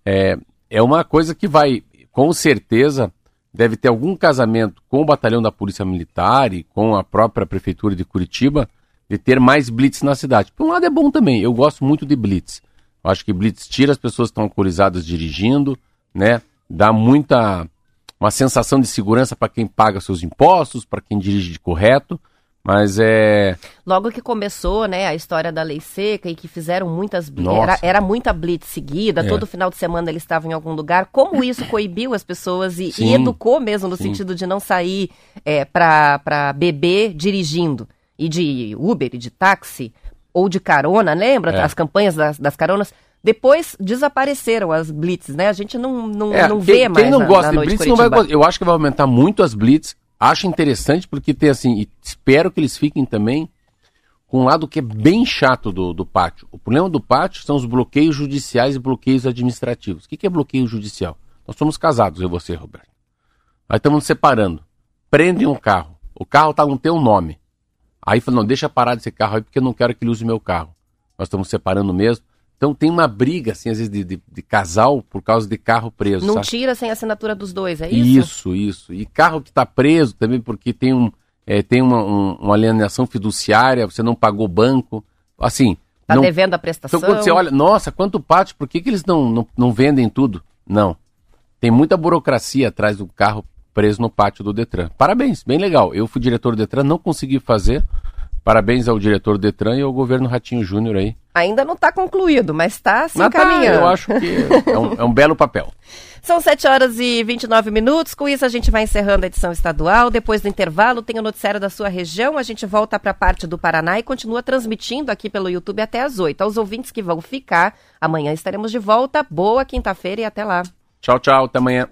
é, é uma coisa que vai, com certeza, deve ter algum casamento com o batalhão da Polícia Militar e com a própria Prefeitura de Curitiba de ter mais blitz na cidade. Por um lado é bom também, eu gosto muito de blitz. Eu acho que blitz tira as pessoas que estão alcoolizadas dirigindo, né? Dá muita uma sensação de segurança para quem paga seus impostos, para quem dirige de correto, mas é Logo que começou, né, a história da lei seca e que fizeram muitas blitz, era, era muita blitz seguida, É. todo final de semana eles estavam em algum lugar. Como isso coibiu as pessoas e, e Sim. educou mesmo no Sim. sentido de não sair é, pra, pra beber dirigindo e de Uber e de táxi ou de carona, lembra? É. As campanhas das, das caronas. Depois desapareceram as blitz, né? A gente não, não, É, não quem, vê mais quem não na, gosta na de blitz não vai. Eu acho que vai aumentar muito as blitz. Acho interessante porque tem assim, e espero que eles fiquem também com um lado que é bem chato do, do pátio. O problema do pátio são os bloqueios judiciais e bloqueios administrativos. O que, que é bloqueio judicial? Nós somos casados, eu e você, Roberto. Aí estamos nos separando. Prendem um carro. O carro está no teu nome. Aí fala, não, deixa parar desse carro aí porque eu não quero que ele use meu carro. Nós estamos separando mesmo. Então tem uma briga, assim, às vezes, de, de- de casal por causa de carro preso. Não sabe? tira sem assinatura dos dois, é isso? Isso, isso. E carro que está preso também porque tem, um, é, tem uma, um- uma alienação fiduciária, você não pagou o banco. Assim. Tá não... devendo a prestação. Então quando você olha, nossa, quanto pátio, por que, que eles não, não, não vendem tudo? Não. Tem muita burocracia atrás do carro preso no pátio do Detran. Parabéns, bem legal. Eu fui diretor do Detran, não consegui fazer. Parabéns ao diretor Detran e ao governo Ratinho Júnior aí. Ainda não está concluído, mas está se Mas tá, encaminhando. eu acho que é um, é um belo papel. São 7 horas e 29 minutos. Com isso, a gente vai encerrando a edição estadual. Depois do intervalo, tem o noticiário da sua região. A gente volta para a parte do Paraná e continua transmitindo aqui pelo YouTube até às 8. Aos ouvintes que vão ficar, amanhã estaremos de volta. Boa quinta-feira e até lá. Tchau, tchau, até amanhã.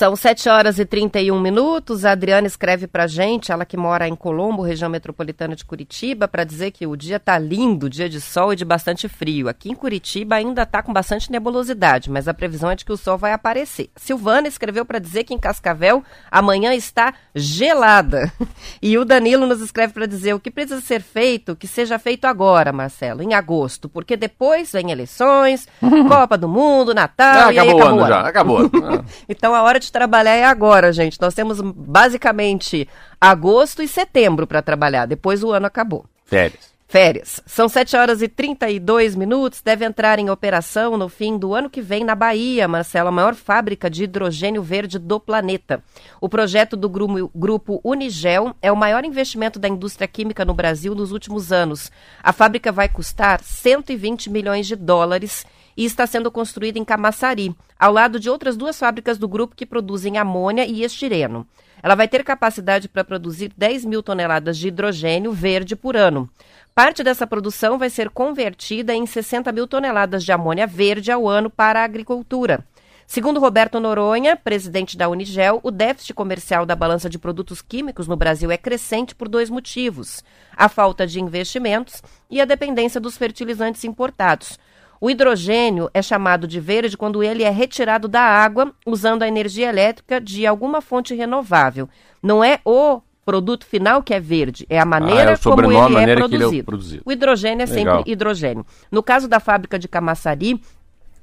São 7 horas e 31 minutos. A Adriana escreve pra gente, ela que mora em Colombo, região metropolitana de Curitiba, para dizer que o dia tá lindo, dia de sol e de bastante frio. Aqui em Curitiba ainda tá com bastante nebulosidade, mas a previsão é de que o sol vai aparecer. Silvana escreveu para dizer que em Cascavel amanhã está gelada. E o Danilo nos escreve para dizer o que precisa ser feito, que seja feito agora, Marcelo, em agosto, porque depois vem eleições, Copa do Mundo, Natal, Ah, e aí acabou o acabou ano já, acabou. Ah. Então a hora de trabalhar é agora, gente. Nós temos basicamente agosto e setembro para trabalhar. Depois o ano acabou. Férias. Férias. São 7 horas e 32 minutos. Deve entrar em operação no fim do ano que vem na Bahia, Marcelo, a maior fábrica de hidrogênio verde do planeta. O projeto do grupo, grupo Unigel é o maior investimento da indústria química no Brasil nos últimos anos. A fábrica vai custar 120 milhões de dólares e está sendo construída em Camaçari, ao lado de outras duas fábricas do grupo que produzem amônia e estireno. Ela vai ter capacidade para produzir 10 mil toneladas de hidrogênio verde por ano. Parte dessa produção vai ser convertida em 60 mil toneladas de amônia verde ao ano para a agricultura. Segundo Roberto Noronha, presidente da Unigel, o déficit comercial da balança de produtos químicos no Brasil é crescente por dois motivos: a falta de investimentos e a dependência dos fertilizantes importados. O hidrogênio é chamado de verde quando ele é retirado da água usando a energia elétrica de alguma fonte renovável. Não é o produto final que é verde, é a maneira é o como ele é ele é produzido. produzido. O hidrogênio é Legal. sempre hidrogênio. No caso da fábrica de Camaçari,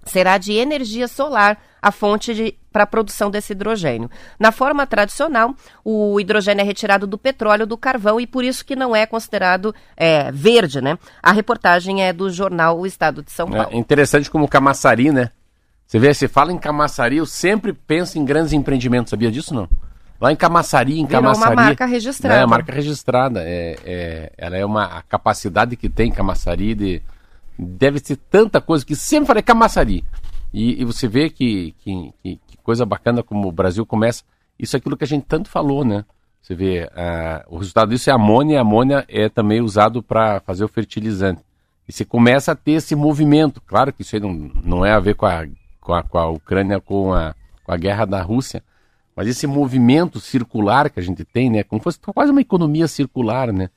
será de energia solar a fonte para a produção desse hidrogênio. Na forma tradicional, o hidrogênio é retirado do petróleo, do carvão, e por isso que não é considerado é, verde, né? A reportagem é do jornal O Estado de São Paulo. É interessante como Camaçari, né? Você vê, você fala em Camaçari, eu sempre penso em grandes empreendimentos, sabia disso não? Lá em Camaçari, em Virou uma Camaçari. marca registrada. É, marca registrada. É, é- ela é uma a capacidade que tem Camaçari de. Deve ser tanta coisa que sempre falei Camaçari. E, e você vê que, que, que- coisa bacana como o Brasil começa. Isso é aquilo que a gente tanto falou, né? Você vê, ah, o resultado disso é amônia, e amônia é também usado para fazer o fertilizante. E você começa a ter esse movimento. Claro que isso aí não, não é a ver com a, com a, com a Ucrânia, com a, com a guerra da Rússia, mas esse movimento circular que a gente tem, né? Como fosse quase uma economia circular, né?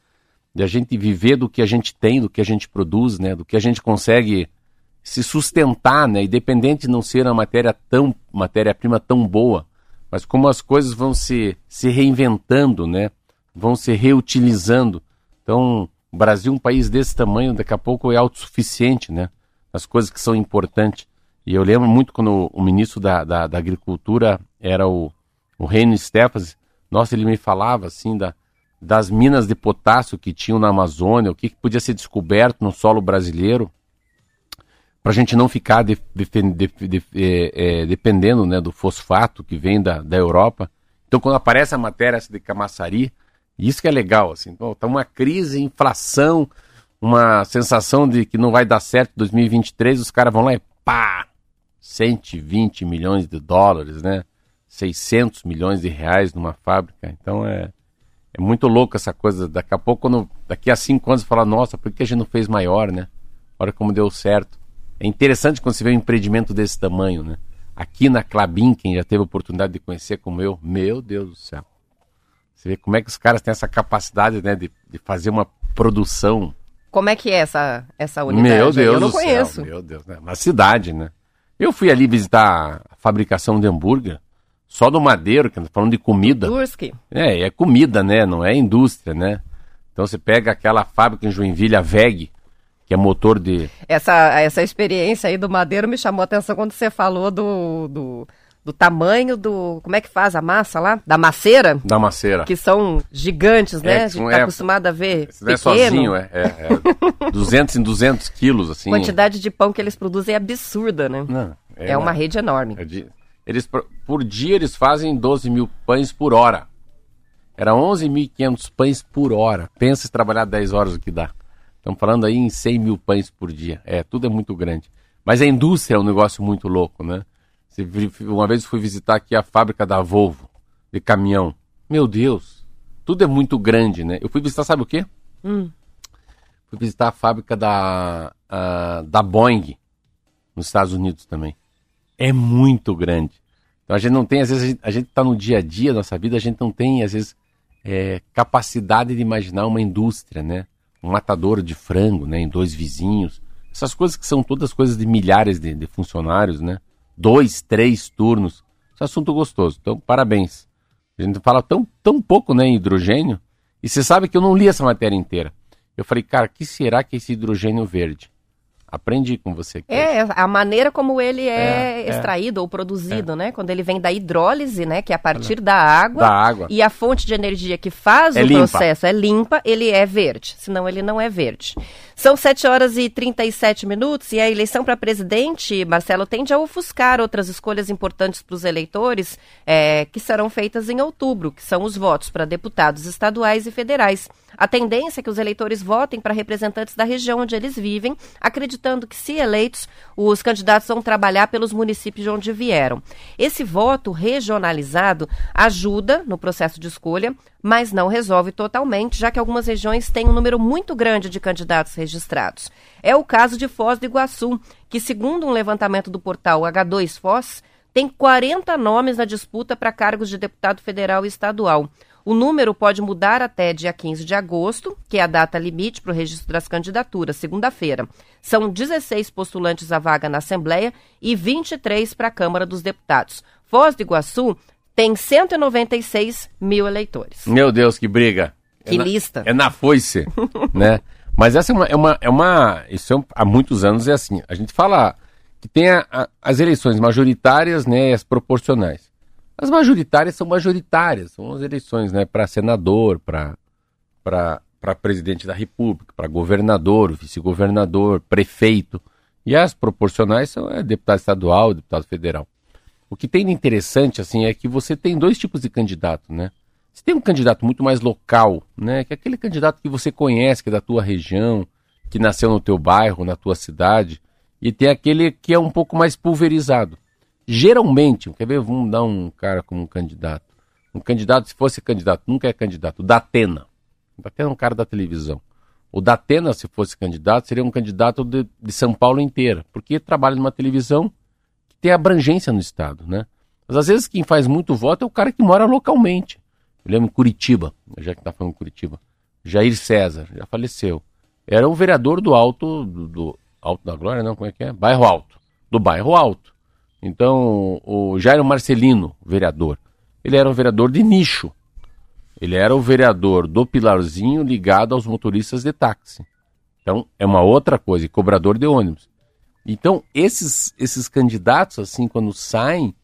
De a gente viver do que a gente tem, do que a gente produz, né? Do que a gente consegue se sustentar, né? Independente de não ser uma matéria tão matéria-prima tão boa, mas como as coisas vão se, se reinventando, né? Vão se reutilizando. Então, o Brasil, um país desse tamanho, daqui a pouco é autossuficiente, né? As coisas que são importantes. E eu lembro muito quando o ministro da, da, da Agricultura era o, o Reino Stephens, nossa, ele me falava assim da, das minas de potássio que tinham na Amazônia, o que, que podia ser descoberto no solo brasileiro, para a gente não ficar de- de- de- eh, eh, dependendo né, do fosfato que vem da, da Europa. Então, quando aparece a matéria de Camaçari, isso que é legal, assim, tá uma crise, inflação, uma sensação de que não vai dar certo em 2023, os caras vão lá e pá, 120 milhões de dólares, né? 600 milhões de reais numa fábrica. Então é, é muito louco essa coisa. Daqui a pouco, quando, daqui a cinco anos, falar, nossa, por que a gente não fez maior, né? Olha como deu certo. É interessante quando você vê um empreendimento desse tamanho, né? Aqui na Clabin, quem já teve a oportunidade de conhecer como eu, meu Deus do céu. Você vê como é que os caras têm essa capacidade, né, de, de fazer uma produção. Como é que é essa, essa unidade? Meu? Deus Eu não do conheço. céu, meu Deus, né? Uma cidade, né? Eu fui ali visitar a fabricação de hambúrguer, só do madeiro, que nós falando de comida. Durski. É, é comida, né? Não é indústria, né? Então você pega aquela fábrica em Joinville, a VEG, que é motor de. Essa, essa experiência aí do Madeiro me chamou a atenção quando você falou do, do, do tamanho do. Como é que faz a massa lá? Da maceira? da maceira. Que são gigantes, né? É, a gente não tá é- acostumado a ver. Não é pequeno. sozinho, é, é, é 200 em 200 quilos, assim. A quantidade de pão que eles produzem é absurda, né? Não, É, uma rede enorme. é de- eles, por- por dia eles fazem 12 mil pães por hora. Era 11.500 pães por hora. Pensa se trabalhar 10 horas o que dá. Estamos falando aí em 100 mil pães por dia. É, tudo é muito grande. Mas a indústria é um negócio muito louco, né? Uma vez fui visitar aqui a fábrica da Volvo, de caminhão. Meu Deus, tudo é muito grande, né? Eu fui visitar, sabe o quê? Fui visitar a fábrica da, a- da Boeing, nos Estados Unidos também. É muito grande. Então a gente não tem, às vezes, a gente está no dia a dia da nossa vida, a gente não tem, às vezes, é, capacidade de imaginar uma indústria, né? Matador de frango, né? Em dois vizinhos. Essas coisas que são todas coisas de milhares de, de funcionários, né? Dois, três turnos. Esse assunto gostoso. Então, parabéns. A gente fala tão, tão pouco né, em hidrogênio. E você sabe que eu não li essa matéria inteira. Eu falei, cara, que será que é esse hidrogênio verde? Aprendi com você. Aqui. É, a maneira como ele é, é, é. extraído é. ou produzido, é. né? Quando ele vem da hidrólise, né? Que é a partir da água. Da água. E a fonte de energia que faz é o limpa. processo é limpa, ele é verde. Senão ele não é verde. São 7 horas e 37 minutos e a eleição para presidente, Marcelo, tende a ofuscar outras escolhas importantes para os eleitores é, que serão feitas em outubro, que são os votos para deputados estaduais e federais. A tendência é que os eleitores votem para representantes da região onde eles vivem, acreditando que, se eleitos, os candidatos vão trabalhar pelos municípios de onde vieram. Esse voto regionalizado ajuda no processo de escolha, mas não resolve totalmente, já que algumas regiões têm um número muito grande de candidatos registrados. É o caso de Foz do Iguaçu, que, segundo um levantamento do portal H2 Foz, tem 40 nomes na disputa para cargos de deputado federal e estadual. O número pode mudar até dia 15 de agosto, que é a data limite para o registro das candidaturas, segunda-feira. São 16 postulantes à vaga na Assembleia e 23 para a Câmara dos Deputados. Foz do Iguaçu tem 196 mil eleitores. Meu Deus, que briga! Que é lista! Na, é na foice, né? Mas essa é uma, é uma, é uma isso é, há muitos anos é assim. A gente fala que tem a, a, as eleições majoritárias, né, e as proporcionais. As majoritárias são majoritárias, são as eleições né, para senador, para presidente da República, para governador, vice-governador, prefeito. E as proporcionais são é, deputado estadual, deputado federal. O que tem de interessante assim é que você tem dois tipos de candidato, né? Você tem um candidato muito mais local, né? Que é aquele candidato que você conhece, que é da tua região, que nasceu no teu bairro, na tua cidade, e tem aquele que é um pouco mais pulverizado. Geralmente, quer ver? Vamos dar um cara como um candidato. Um candidato, se fosse candidato, nunca é candidato. O Datena. O Datena é um cara da televisão. O Datena, se fosse candidato, seria um candidato de, de São Paulo inteira, porque trabalha numa televisão que tem abrangência no estado, né? Mas às vezes quem faz muito voto é o cara que mora localmente. Eu lembro em Curitiba, já que está falando Curitiba. Jair César, já faleceu. Era o vereador do Alto, do, do Alto da Glória, não, como é que é? Bairro Alto. Do Bairro Alto. Então, o Jairo Marcelino, vereador, ele era um vereador de nicho. Ele era o vereador do Pilarzinho ligado aos motoristas de táxi. Então, é uma outra coisa, e cobrador de ônibus. Então, esses, esses candidatos, assim, quando saem,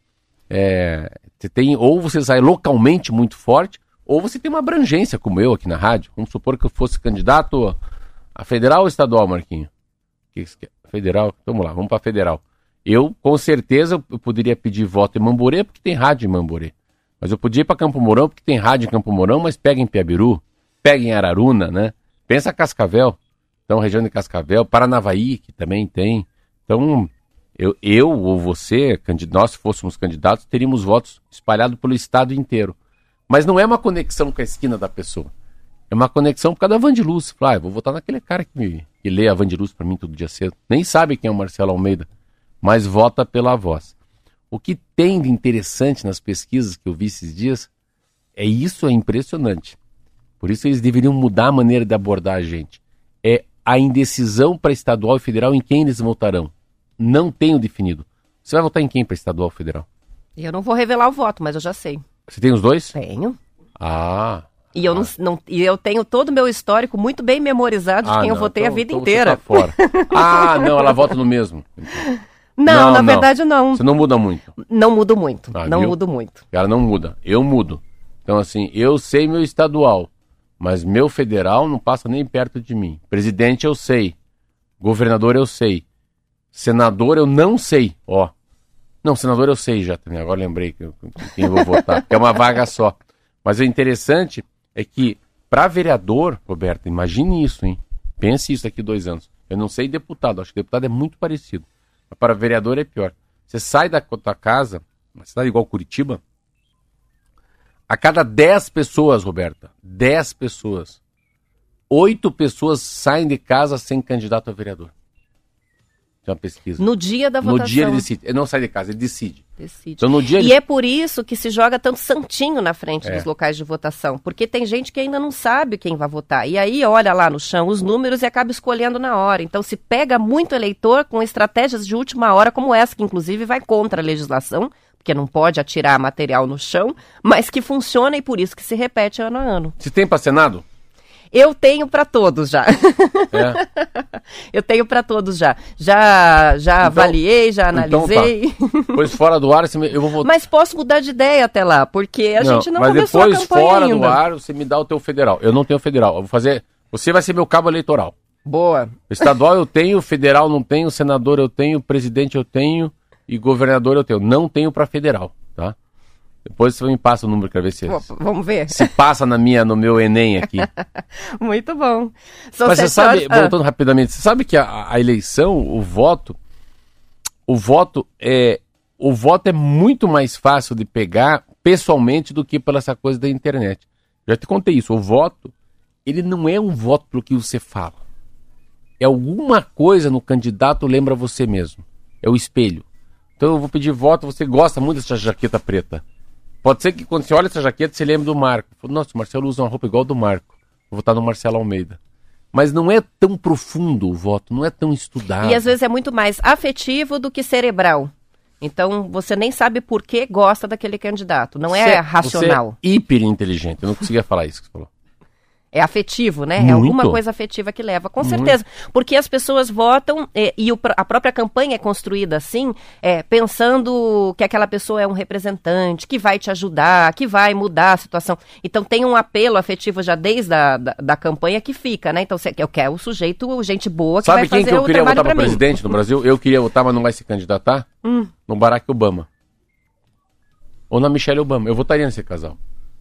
é, tem, ou você sai localmente muito forte, ou você tem uma abrangência, como eu aqui na rádio. Vamos supor que eu fosse candidato a federal ou estadual, Marquinho? Federal? Vamos lá, vamos para federal. Eu, com certeza, eu poderia pedir voto em Mamborê, porque tem rádio em Mamborê. Mas eu podia ir para Campo Mourão, porque tem rádio em Campo Mourão, mas pega em Piabiru, pega em Araruna, né? Pensa Cascavel, então região de Cascavel, Paranavaí, que também tem. Então, eu, eu ou você, nós se fôssemos candidatos, teríamos votos espalhados pelo estado inteiro. Mas não é uma conexão com a esquina da pessoa. É uma conexão por causa da Vandiluz. Ah, eu vou votar naquele cara que, me, que lê a Vandiluz para mim todo dia cedo. Nem sabe quem é o Marcelo Almeida mas vota pela voz. O que tem de interessante nas pesquisas que eu vi esses dias é isso é impressionante. Por isso eles deveriam mudar a maneira de abordar a gente. É a indecisão para estadual e federal em quem eles votarão. Não tenho definido. Você vai votar em quem para estadual e federal? Eu não vou revelar o voto, mas eu já sei. Você tem os dois? Tenho. Ah. E eu, ah. não, não, e eu tenho todo o meu histórico muito bem memorizado de ah, quem não. eu votei então, a vida então inteira. Tá fora. ah, não, ela vota no mesmo. Então. Não, não na não. verdade não. Você não muda muito. Não mudo muito. Ah, não viu? mudo muito. Ela não muda. Eu mudo. Então, assim, eu sei meu estadual, mas meu federal não passa nem perto de mim. Presidente eu sei. Governador eu sei. Senador eu não sei. Ó. Não, senador eu sei já também. Agora lembrei que, quem eu vou votar. é uma vaga só. Mas o interessante é que, para vereador, Roberto, imagine isso, hein? Pense isso daqui dois anos. Eu não sei deputado, acho que deputado é muito parecido. Para vereador é pior. Você sai da tua casa, uma cidade igual Curitiba, a cada 10 pessoas, Roberta, 10 pessoas, 8 pessoas saem de casa sem candidato a vereador. Uma pesquisa. No dia da votação. No dia ele decide. Ele não sai de casa, ele decide. Decide. Então, no dia E ele- é por isso que se joga tanto santinho na frente É. dos locais de votação, porque tem gente que ainda não sabe quem vai votar. E aí olha lá no chão os números e acaba escolhendo na hora. Então se pega muito eleitor com estratégias de última hora, como essa, que inclusive vai contra a legislação, porque não pode atirar material no chão, mas que funciona e por isso que se repete ano a ano. Se tem para Senado? Eu tenho para todos já. É. Eu tenho para todos já. Já já Então- avaliei, já então tá. analisei. Pois fora do ar, eu vou votar. Mas posso mudar de ideia até lá, porque a gente não mas começou depois, a campanha fora ainda. do ar, você me dá o teu federal. Eu não tenho federal. Eu vou fazer. Você vai ser meu cabo eleitoral. Boa. Estadual eu tenho, federal não tenho, senador eu tenho, presidente eu tenho e governador eu tenho. Não tenho para federal, tá? Depois você me passa o número, quero ver se, Vamos ver. se passa na minha, no meu Enem aqui. Muito bom. São Mas você sabe, horas- Ah, voltando rapidamente, você sabe que a, a eleição, o voto, o voto é o voto é muito mais fácil de pegar pessoalmente do que pela essa coisa da internet. Já te contei isso. O voto, ele não é um voto pelo que você fala. É alguma coisa no candidato lembra você mesmo. É o espelho. Então eu vou pedir voto, você gosta muito dessa jaqueta preta. Pode ser que quando você olha essa jaqueta, você lembre do Marco. Nossa, o Marcelo usa uma roupa igual do Marco. Vou votar no Marcelo Almeida. Mas não é tão profundo o voto, não é tão estudado. E às vezes é muito mais afetivo do que cerebral. Então você nem sabe por que gosta daquele candidato. Não é Você- racional. Você é hiper inteligente. Eu não conseguia falar isso que você falou. É afetivo, né? É Muito. alguma coisa afetiva que leva, com certeza. Porque as pessoas votam eh, e o a própria campanha é construída assim, é, pensando que aquela pessoa é um representante, que vai te ajudar, que vai mudar a situação. Então tem um apelo afetivo já desde a da, da campanha que fica, né? Então você eu quero o sujeito, gente boa, que Sabe vai quem fazer que eu queria votar para. Hum. presidente no Brasil? Eu queria votar, mas não vai se candidatar? No Barack Obama. Ou na Michelle Obama. Eu votaria nesse casal.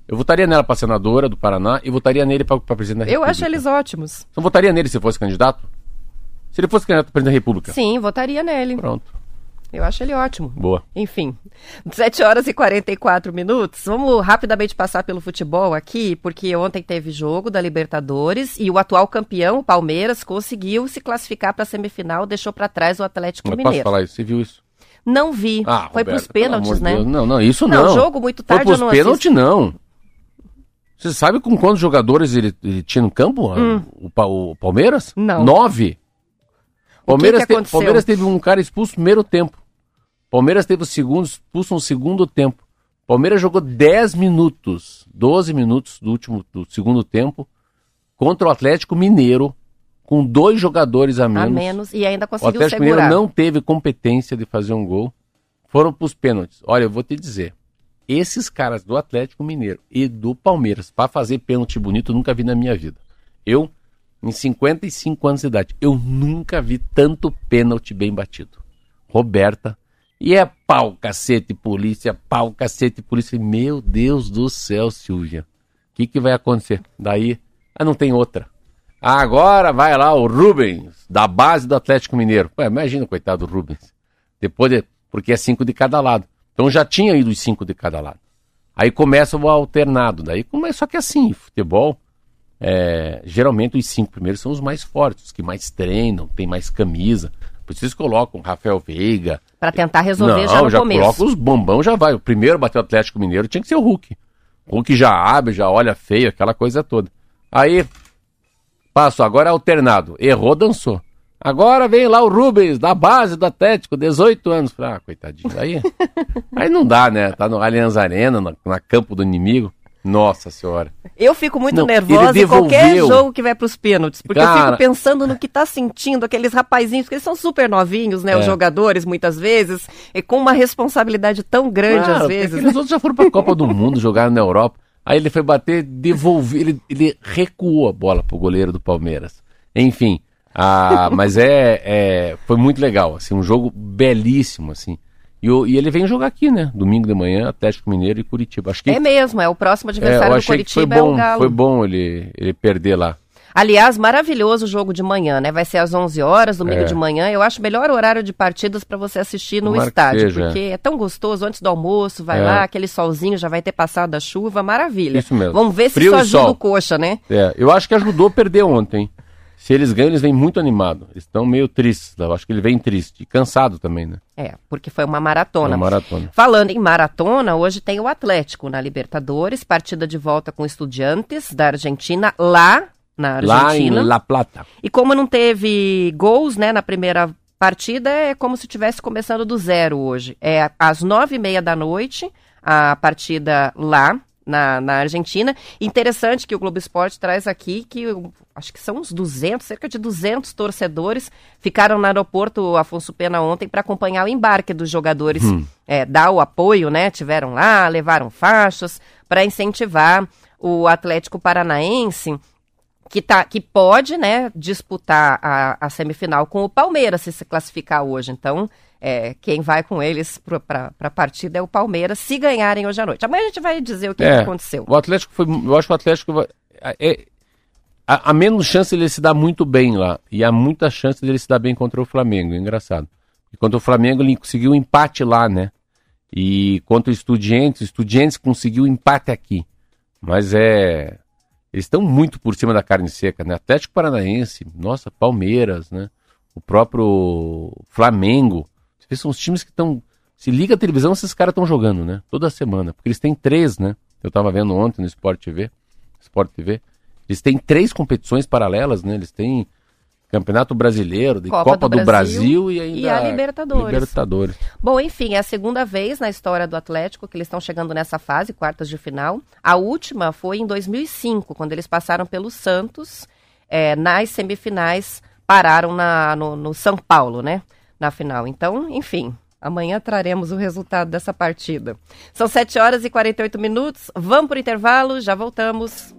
Eu votaria nela para senadora do Paraná e votaria nele para presidente da Eu República. acho eles ótimos. Você não votaria nele se fosse candidato? Se ele fosse candidato a presidente da República? Sim, votaria nele. Pronto. Eu acho ele ótimo. Boa. Enfim, 7 horas e 44 minutos. Vamos rapidamente passar pelo futebol aqui, porque ontem teve jogo da Libertadores e o atual campeão, o Palmeiras, conseguiu se classificar para a semifinal, deixou para trás o Atlético Mas posso Mineiro. falar isso? Você viu isso? Não vi. Ah, Foi pros pelo pênaltis, né? Deus. Não, não, isso Não, não. jogo muito Foi tarde pros eu não pênaltis, não. Você sabe com quantos jogadores ele, ele tinha no campo? O, Pa- o Palmeiras? Hum. Não. Nove. Palmeiras, que te- aconteceu? Palmeiras teve um cara expulso no primeiro tempo. Palmeiras teve o segundo expulso no segundo tempo. Palmeiras jogou 10 minutos, 12 minutos do último do segundo tempo contra o Atlético Mineiro com dois jogadores a menos. A menos e ainda O conseguiu Atlético segurar. Mineiro não teve competência de fazer um gol. Foram para os pênaltis. Olha, eu vou te dizer. Esses caras do Atlético Mineiro e do Palmeiras, para fazer pênalti bonito, nunca vi na minha vida. Eu, em 55 anos de idade, eu nunca vi tanto pênalti bem batido. Roberta. E é pau, cacete, polícia, pau, cacete, polícia. Meu Deus do céu, Silvia. O que, que vai acontecer? Daí, ah, não tem outra. Agora vai lá o Rubens, da base do Atlético Mineiro. Ué, imagina, coitado do Rubens. Depois, de, porque é cinco de cada lado. Então já tinha ido os cinco de cada lado. Aí começa o alternado. Daí começa, só que assim, futebol, é, geralmente os cinco primeiros são os mais fortes, os que mais treinam, tem mais camisa. Por isso eles colocam Rafael Veiga. Para tentar resolver Não, já no já começo. coloca os bombão, já vai. O primeiro bateu o Atlético Mineiro tinha que ser o Hulk. O Hulk já abre, já olha feio, aquela coisa toda. Aí, passo, agora é alternado. Errou, dançou. Agora vem lá o Rubens, da base do Atlético, 18 anos. Falei, Ah, coitadinho. Aí, aí não dá, né? Tá no Allianz Arena, na, na campo do inimigo. Nossa senhora. Eu fico muito Não, nervosa em qualquer jogo que vai pros pênaltis, porque eu Cara- fico pensando no que tá sentindo aqueles rapazinhos, porque eles são super novinhos, né, os É. jogadores, muitas vezes, e com uma responsabilidade tão grande às vezes. Aqueles outros já foram pra Copa do Mundo, jogaram na Europa. Aí ele foi bater, devolveu, ele, ele recuou a bola pro goleiro do Palmeiras. Enfim, ah, mas é, é, foi muito legal, assim, um jogo belíssimo, assim. E, e ele vem jogar aqui, né? Domingo de manhã, Atlético Mineiro e Curitiba. Acho que É mesmo, é o próximo é, adversário eu do que foi Coritiba é bom, o Galo. foi bom ele, ele perder lá. Aliás, maravilhoso o jogo de manhã, né? Vai ser às 11 horas, domingo É. de manhã. Eu acho o melhor horário de partidas para você assistir no estádio, porque é tão gostoso antes do almoço, vai É. lá, aquele solzinho já vai ter passado a chuva, maravilha. Isso mesmo. Vamos ver se Frio isso e ajuda o coxa, né? É, eu acho que ajudou a perder ontem. Se eles ganham, eles vêm muito animados. Eles estão meio tristes. Eu acho que ele vem triste. E cansado também, né? É, porque foi uma maratona. Uma maratona. Falando em maratona, hoje tem o Atlético na Libertadores, partida de volta com estudiantes da Argentina, lá na Lá em Argentina. La Plata. E como não teve gols, né, na primeira partida, é como se estivesse começando do zero hoje. É às nove e meia da noite, a partida lá, na, na Argentina. Interessante que o Globo Esporte traz aqui que acho que são uns 200, cerca de 200 torcedores ficaram no aeroporto Afonso Pena ontem para acompanhar o embarque dos jogadores, é, dar o apoio, né? Tiveram lá, levaram faixas para incentivar o Atlético Paranaense que, tá, que pode né, disputar a, a semifinal com o Palmeiras se se classificar hoje. Então, é, quem vai com eles para a partida é o Palmeiras, se ganharem hoje à noite. Amanhã a gente vai dizer o que, que aconteceu. É, O Atlético foi. Eu acho que o Atlético vai- é, há, menos chance dele se dar muito bem lá. E há muita chance dele se dar bem contra o Flamengo. é Engraçado. E contra o Flamengo ele conseguiu um empate lá, né? E contra o Estudiantes, o Estudiantes conseguiu um empate aqui. Mas é. Eles estão muito por cima da carne seca, né? Atlético Paranaense, nossa, Palmeiras, né? O próprio Flamengo. Você vê, São os times que estão. Se liga a televisão, esses caras estão jogando, né? Toda semana. Porque eles têm três, né? Eu tava vendo ontem no Sport TV. Sport TV. Eles têm três competições paralelas, né? Eles têm Campeonato Brasileiro, Copa Copa, do do, Brasil Brasil, e ainda e a Libertadores. Libertadores. Bom, enfim, é a segunda vez na história do Atlético que eles estão chegando nessa fase, quartas de final. A última foi em 2005, quando eles passaram pelo Santos, é, nas semifinais, pararam na, no, no São Paulo, né? Na final. Então, enfim, amanhã traremos o resultado dessa partida. São 7 horas e 48 minutos. Vamos para o intervalo, já voltamos.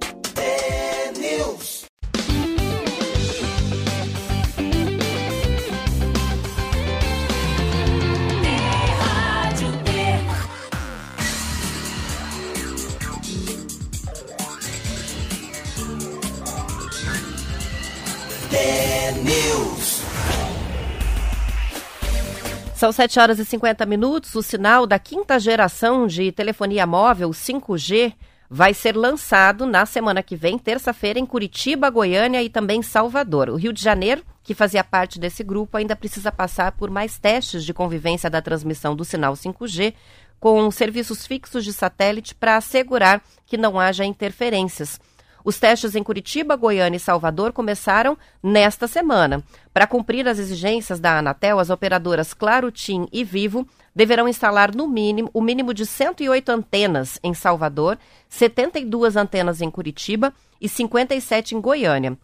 São 7 horas e 50 minutos. O sinal da quinta geração de telefonia móvel 5G vai ser lançado na semana que vem, terça-feira, em Curitiba, Goiânia e também Salvador. O Rio de Janeiro, que fazia parte desse grupo, ainda precisa passar por mais testes de convivência da transmissão do sinal 5G com serviços fixos de satélite para assegurar que não haja interferências. Os testes em Curitiba, Goiânia e Salvador começaram nesta semana. Para cumprir as exigências da Anatel, as operadoras Claro, TIM e Vivo deverão instalar no mínimo o mínimo de 108 antenas em Salvador, 72 antenas em Curitiba e 57 em Goiânia.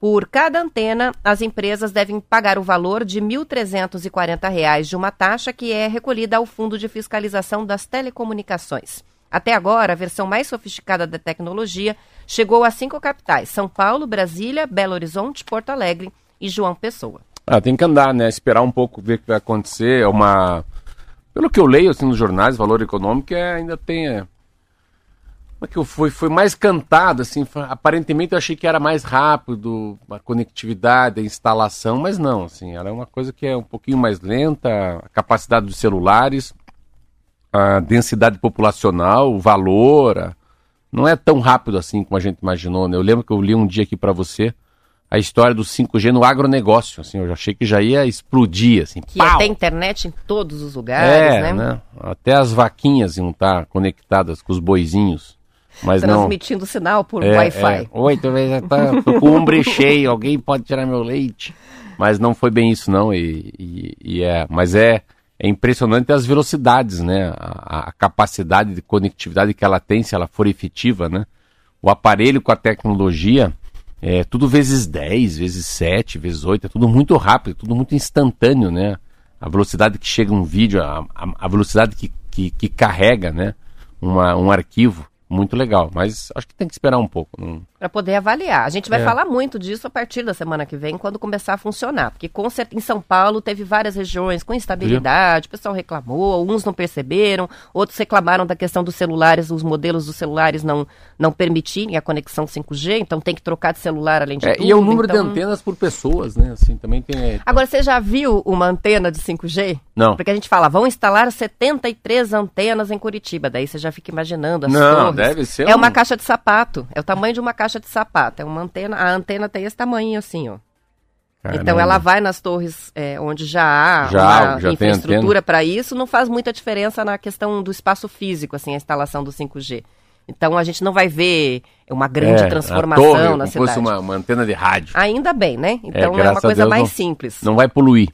Por cada antena, as empresas devem pagar o valor de R$ 1.340 de uma taxa que é recolhida ao Fundo de Fiscalização das Telecomunicações. Até agora, a versão mais sofisticada da tecnologia chegou a cinco capitais: São Paulo, Brasília, Belo Horizonte, Porto Alegre e João Pessoa. Ah, tem que andar, né? Esperar um pouco, ver o que vai acontecer. É uma. Pelo que eu leio assim, nos jornais, valor econômico é, ainda tem. É... Como é que eu fui? Foi mais cantado, assim. Aparentemente eu achei que era mais rápido, a conectividade, a instalação, mas não, assim. Era uma coisa que é um pouquinho mais lenta, a capacidade dos celulares, a densidade populacional, o valor. a- Não é tão rápido assim como a gente imaginou, né? Eu lembro que eu li um dia aqui para você a história do 5G no agronegócio, assim, eu achei que já ia explodir, assim, Que pau! ia ter internet em todos os lugares, é, né? né? Até as vaquinhas iam estar conectadas com os boizinhos, mas não... Transmitindo sinal por É, Wi-Fi. é. Oi, tô, vendo- tá, tô com o umbre cheio, alguém pode tirar meu leite? Mas não foi bem isso, não. E, e- e é, mas é, é impressionante as velocidades, né? A, a capacidade de conectividade que ela tem, se ela for efetiva, né? O aparelho com a tecnologia, é tudo vezes 10, vezes 7, vezes 8, é tudo muito rápido, tudo muito instantâneo, né? A velocidade que chega um vídeo, a, a- a velocidade que, que, que carrega, né? Uma, um arquivo, muito legal. Mas acho que tem que esperar um pouco. Não... Para poder avaliar. A gente vai É. falar muito disso a partir da semana que vem, quando começar a funcionar. Porque com cer- em São Paulo teve várias regiões com instabilidade, o pessoal reclamou, uns não perceberam, outros reclamaram da questão dos celulares, os modelos dos celulares não, não permitirem a conexão 5G, então tem que trocar de celular além de É, tudo. e é o número então... de antenas por pessoas, né? Assim, também tem. é, Agora, você já viu uma antena de 5G? Não. Porque a gente fala, vão instalar 73 antenas em Curitiba. Daí você já fica imaginando as Não, torres. deve ser É um- uma caixa de sapato. É o tamanho de uma caixa caixa de sapato. É uma antena, a antena tem esse tamanho assim, ó. Caramba. Então ela vai nas torres é, onde já há Já- já infraestrutura para isso, não faz muita diferença na questão do espaço físico, assim, a instalação do 5G. Então a gente não vai ver uma grande É, transformação torre, na como cidade. fosse uma, uma antena de rádio. Ainda bem, né? Então é, graças uma coisa mais não- simples. Não vai poluir.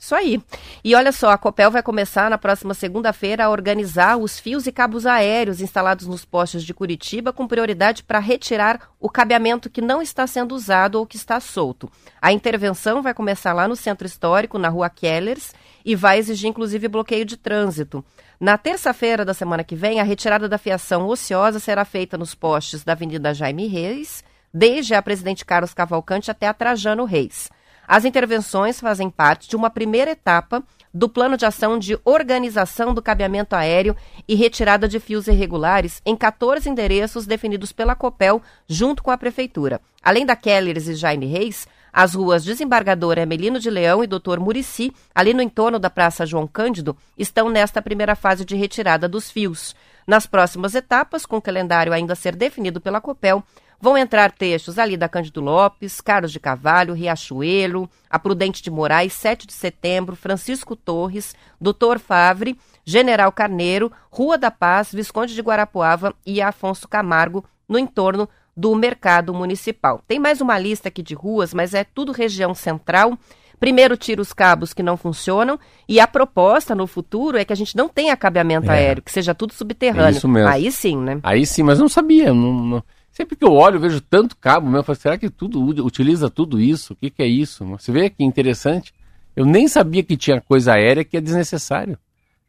Isso aí. E olha só, a Copel vai começar na próxima segunda-feira a organizar os fios e cabos aéreos instalados nos postes de Curitiba com prioridade para retirar o cabeamento que não está sendo usado ou que está solto. A intervenção vai começar lá no centro histórico, na rua Kellers, e vai exigir inclusive bloqueio de trânsito. Na terça-feira da semana que vem, a retirada da fiação ociosa será feita nos postes da Avenida Jaime Reis, desde a Presidente Carlos Cavalcante até a Trajano Reis. As intervenções fazem parte de uma primeira etapa do plano de ação de organização do cabeamento aéreo e retirada de fios irregulares em 14 endereços definidos pela Copel junto com a Prefeitura. Além da Kellers e Jaime Reis, as ruas Desembargador Emelino de Leão e Doutor Murici, ali no entorno da Praça João Cândido, estão nesta primeira fase de retirada dos fios. Nas próximas etapas, com o calendário ainda a ser definido pela Copel, Vão entrar trechos ali da Cândido Lopes, Carlos de Cavalho, Riachuelo, a Prudente de Moraes, 7 de Setembro, Francisco Torres, Doutor Favre, General Carneiro, Rua da Paz, Visconde de Guarapuava e Afonso Camargo, no entorno do Mercado Municipal. Tem mais uma lista aqui de ruas, mas é tudo região central. Primeiro tira os cabos que não funcionam e a proposta no futuro é que a gente não tenha cabeamento É. aéreo, que seja tudo subterrâneo. Isso mesmo. Aí sim, né? Aí sim, mas não sabia. não- não- Sempre que eu olho, eu vejo tanto cabo mesmo. Eu falo, será que tudo utiliza tudo isso? O que, que é isso? Você vê que interessante. Eu nem sabia que tinha coisa aérea que é desnecessário.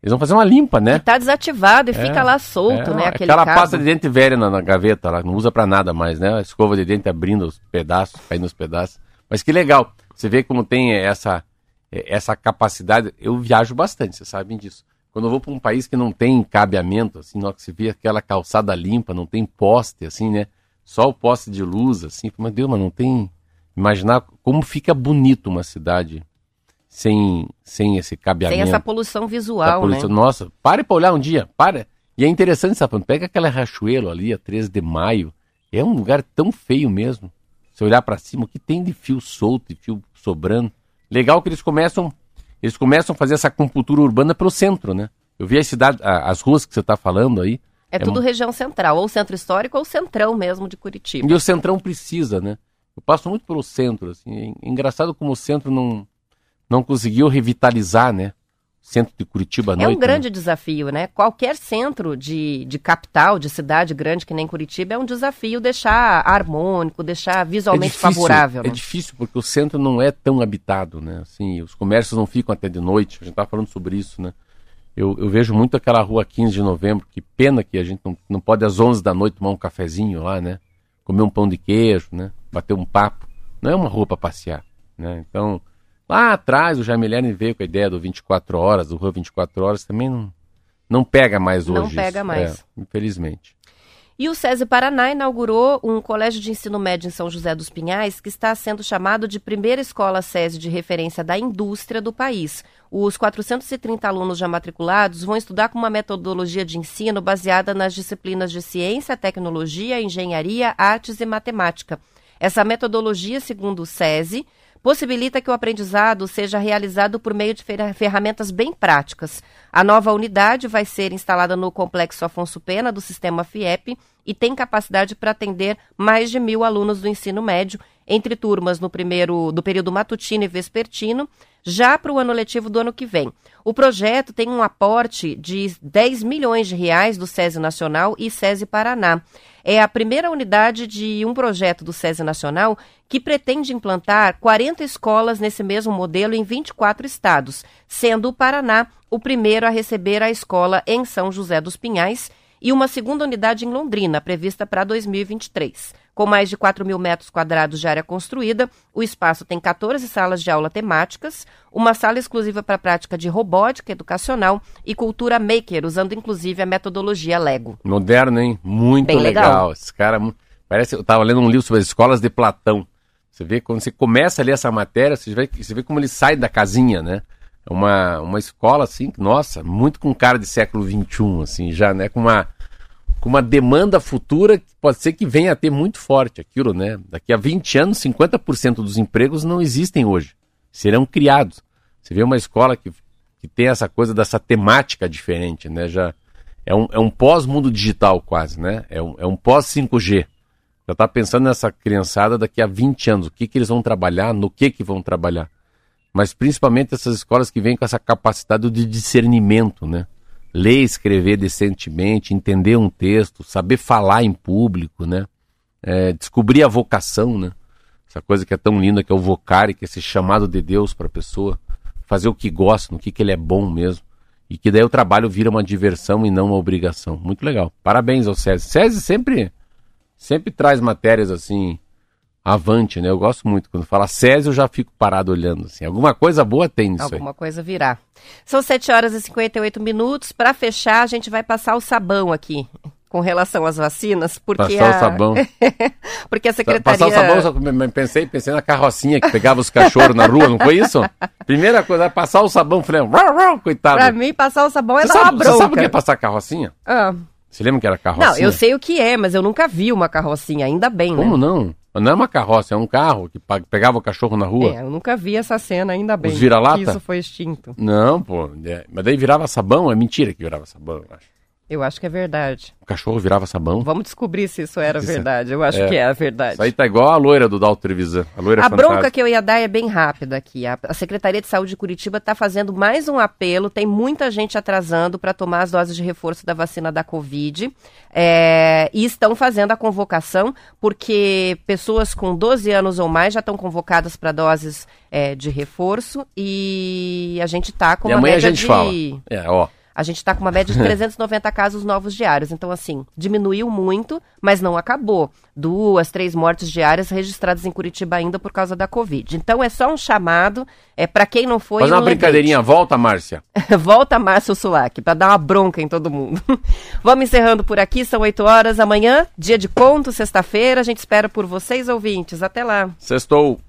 Eles vão fazer uma limpa, né? Tá desativado e É, fica lá solto, É, né? Aquele aquela cabo. pasta de dente velha na, na gaveta lá, não usa pra nada mais, né? A escova de dente abrindo os pedaços, caindo os pedaços. Mas que legal. Você vê como tem essa, eh, essa capacidade. Eu viajo bastante, vocês sabem disso. Quando eu vou para um país que não tem cabeamento, assim, na hora que você vê aquela calçada limpa, não tem poste, assim, né? Só o poste de luz, assim. Meu Deus, mas não tem. Imaginar como fica bonito uma cidade sem, sem esse cabeamento. Tem essa poluição visual, polícia. né? Nossa, pare pra olhar um dia, para. E é interessante, sabe? Pega aquela Rachuelo ali, a 13 de maio. É um lugar tão feio mesmo. Se olhar pra cima, o que tem de fio solto e fio sobrando. Legal que eles começam, eles começam a fazer essa acupuntura urbana pelo centro, né? Eu vi a cidade, a- as ruas que você tá falando aí. É, tudo mu- região central, ou centro histórico ou centrão mesmo de Curitiba. E o centrão precisa, né? Eu passo muito pelo centro, assim. É engraçado como o centro não, não conseguiu revitalizar, né? Centro de Curitiba à É noite. um grande desafio, né? Qualquer centro de, de capital, de cidade grande que nem Curitiba, é um desafio deixar harmônico, deixar visualmente favorável. É né? difícil porque o centro não é tão habitado, né? Assim, os comércios não ficam até de noite. A gente estava falando sobre isso, né? Eu, eu vejo muito aquela rua 15 de novembro. Que pena que a gente não, não pode às 11 da noite tomar um cafezinho lá, né? Comer um pão de queijo, né? Bater um papo. Não é uma rua para passear, né? Então, lá atrás o Jaime Lerner veio com a ideia do 24 horas, do Rua 24 horas, também não, não pega mais hoje. Não pega isso. mais. É, infelizmente. E o SESI Paraná inaugurou um colégio de ensino médio em São José dos Pinhais que está sendo chamado de primeira escola SESI de referência da indústria do país. Os 430 alunos já matriculados vão estudar com uma metodologia de ensino baseada nas disciplinas de ciência, tecnologia, engenharia, artes e matemática. Essa metodologia, segundo o SESI, possibilita que o aprendizado seja realizado por meio de fer- ferramentas bem práticas. A nova unidade vai ser instalada no Complexo Afonso Pena, do sistema FIEP, e tem capacidade para atender mais de mil alunos do ensino médio, entre turmas no primeiro do período matutino e vespertino, já para o ano letivo do ano que vem. O projeto tem um aporte de 10 milhões de reais do SESI Nacional e SESI Paraná. É a primeira unidade de um projeto do SESI Nacional que pretende implantar 40 escolas nesse mesmo modelo em 24 estados, sendo o Paraná o primeiro a receber a escola em São José dos Pinhais e uma segunda unidade em Londrina, prevista para 2023. Com mais de 4 mil metros quadrados de área construída, o espaço tem 14 salas de aula temáticas, uma sala exclusiva para a prática de robótica educacional e cultura maker, usando inclusive a metodologia Lego. Moderno, hein? Muito Bem legal. legal. Esse cara. Parece. Eu tava lendo um livro sobre as escolas de Platão. Você vê, quando você começa a ler essa matéria, você vê, você vê como ele sai da casinha, né? É uma, uma escola, assim, que, nossa, muito com cara de século XXI, assim, já, né? Com uma, com uma demanda futura que pode ser que venha a ter muito forte aquilo, né? Daqui a 20 anos, 50% dos empregos não existem hoje. Serão criados. Você vê uma escola que, que tem essa coisa dessa temática diferente, né? Já é um, é um pós-mundo digital quase, né? É um, é um pós-5G. Já está pensando nessa criançada daqui a 20 anos, o que, que eles vão trabalhar, no que, que vão trabalhar. Mas principalmente essas escolas que vêm com essa capacidade de discernimento, né? Ler, escrever decentemente, entender um texto, saber falar em público, né? É, descobrir a vocação, né? Essa coisa que é tão linda que é o vocário, que é esse chamado de Deus para a pessoa fazer o que gosta, no que, que ele é bom mesmo. E que daí o trabalho vira uma diversão e não uma obrigação. Muito legal. Parabéns ao César. César sempre, sempre traz matérias assim avante, né? Eu gosto muito. Quando fala Césio, eu já fico parado olhando. Assim. Alguma coisa boa tem nisso Alguma aí. coisa virá. São 7 horas e 58 minutos. Para fechar, a gente vai passar o sabão aqui. Com relação às vacinas, porque Passar a... o sabão. porque a secretaria... Passar o sabão, só pensei, pensei na carrocinha que pegava os cachorros na rua, não foi isso? Primeira coisa, passar o sabão, falei, rau, rau, coitado. Pra mim, passar o sabão é você dar sabe, uma bronca. Você sabe o que é passar carrocinha? Ah. Você lembra que era carrocinha? Não, eu sei o que é, mas eu nunca vi uma carrocinha, ainda bem, Como né? não? Não é uma carroça, é um carro que pegava o cachorro na rua. É, eu nunca vi essa cena, ainda bem. Os vira-lata? Isso foi extinto. Não, pô. é- Mas daí virava sabão, é mentira que virava sabão, eu acho. Eu acho que é verdade. O cachorro virava sabão. Vamos descobrir se isso era Isso é- verdade. Eu acho é. que é a verdade. Isso aí tá igual a loira do Dalto Trevisan. A loira A fantástica. bronca que eu ia dar é bem rápida aqui. A, Secretaria de Saúde de Curitiba está fazendo mais um apelo. Tem muita gente atrasando para tomar as doses de reforço da vacina da Covid. É, e estão fazendo a convocação porque pessoas com 12 anos ou mais já estão convocadas para doses é, de reforço. E a gente está com E uma amanhã a média gente de. fala. É, ó. A gente está com uma média de 390 casos novos diários. Então, assim, diminuiu muito, mas não acabou. Duas, três mortes diárias registradas em Curitiba ainda por causa da Covid. Então, é só um chamado. É para quem não foi. Faz um uma brincadeirinha, volta, Márcia. lembrete. Volta, Márcio Sulac, para dar uma bronca em todo mundo. Vamos encerrando por aqui. São 8 horas. Amanhã, dia de conto, sexta-feira. A gente espera por vocês, ouvintes. Até lá. Sextou.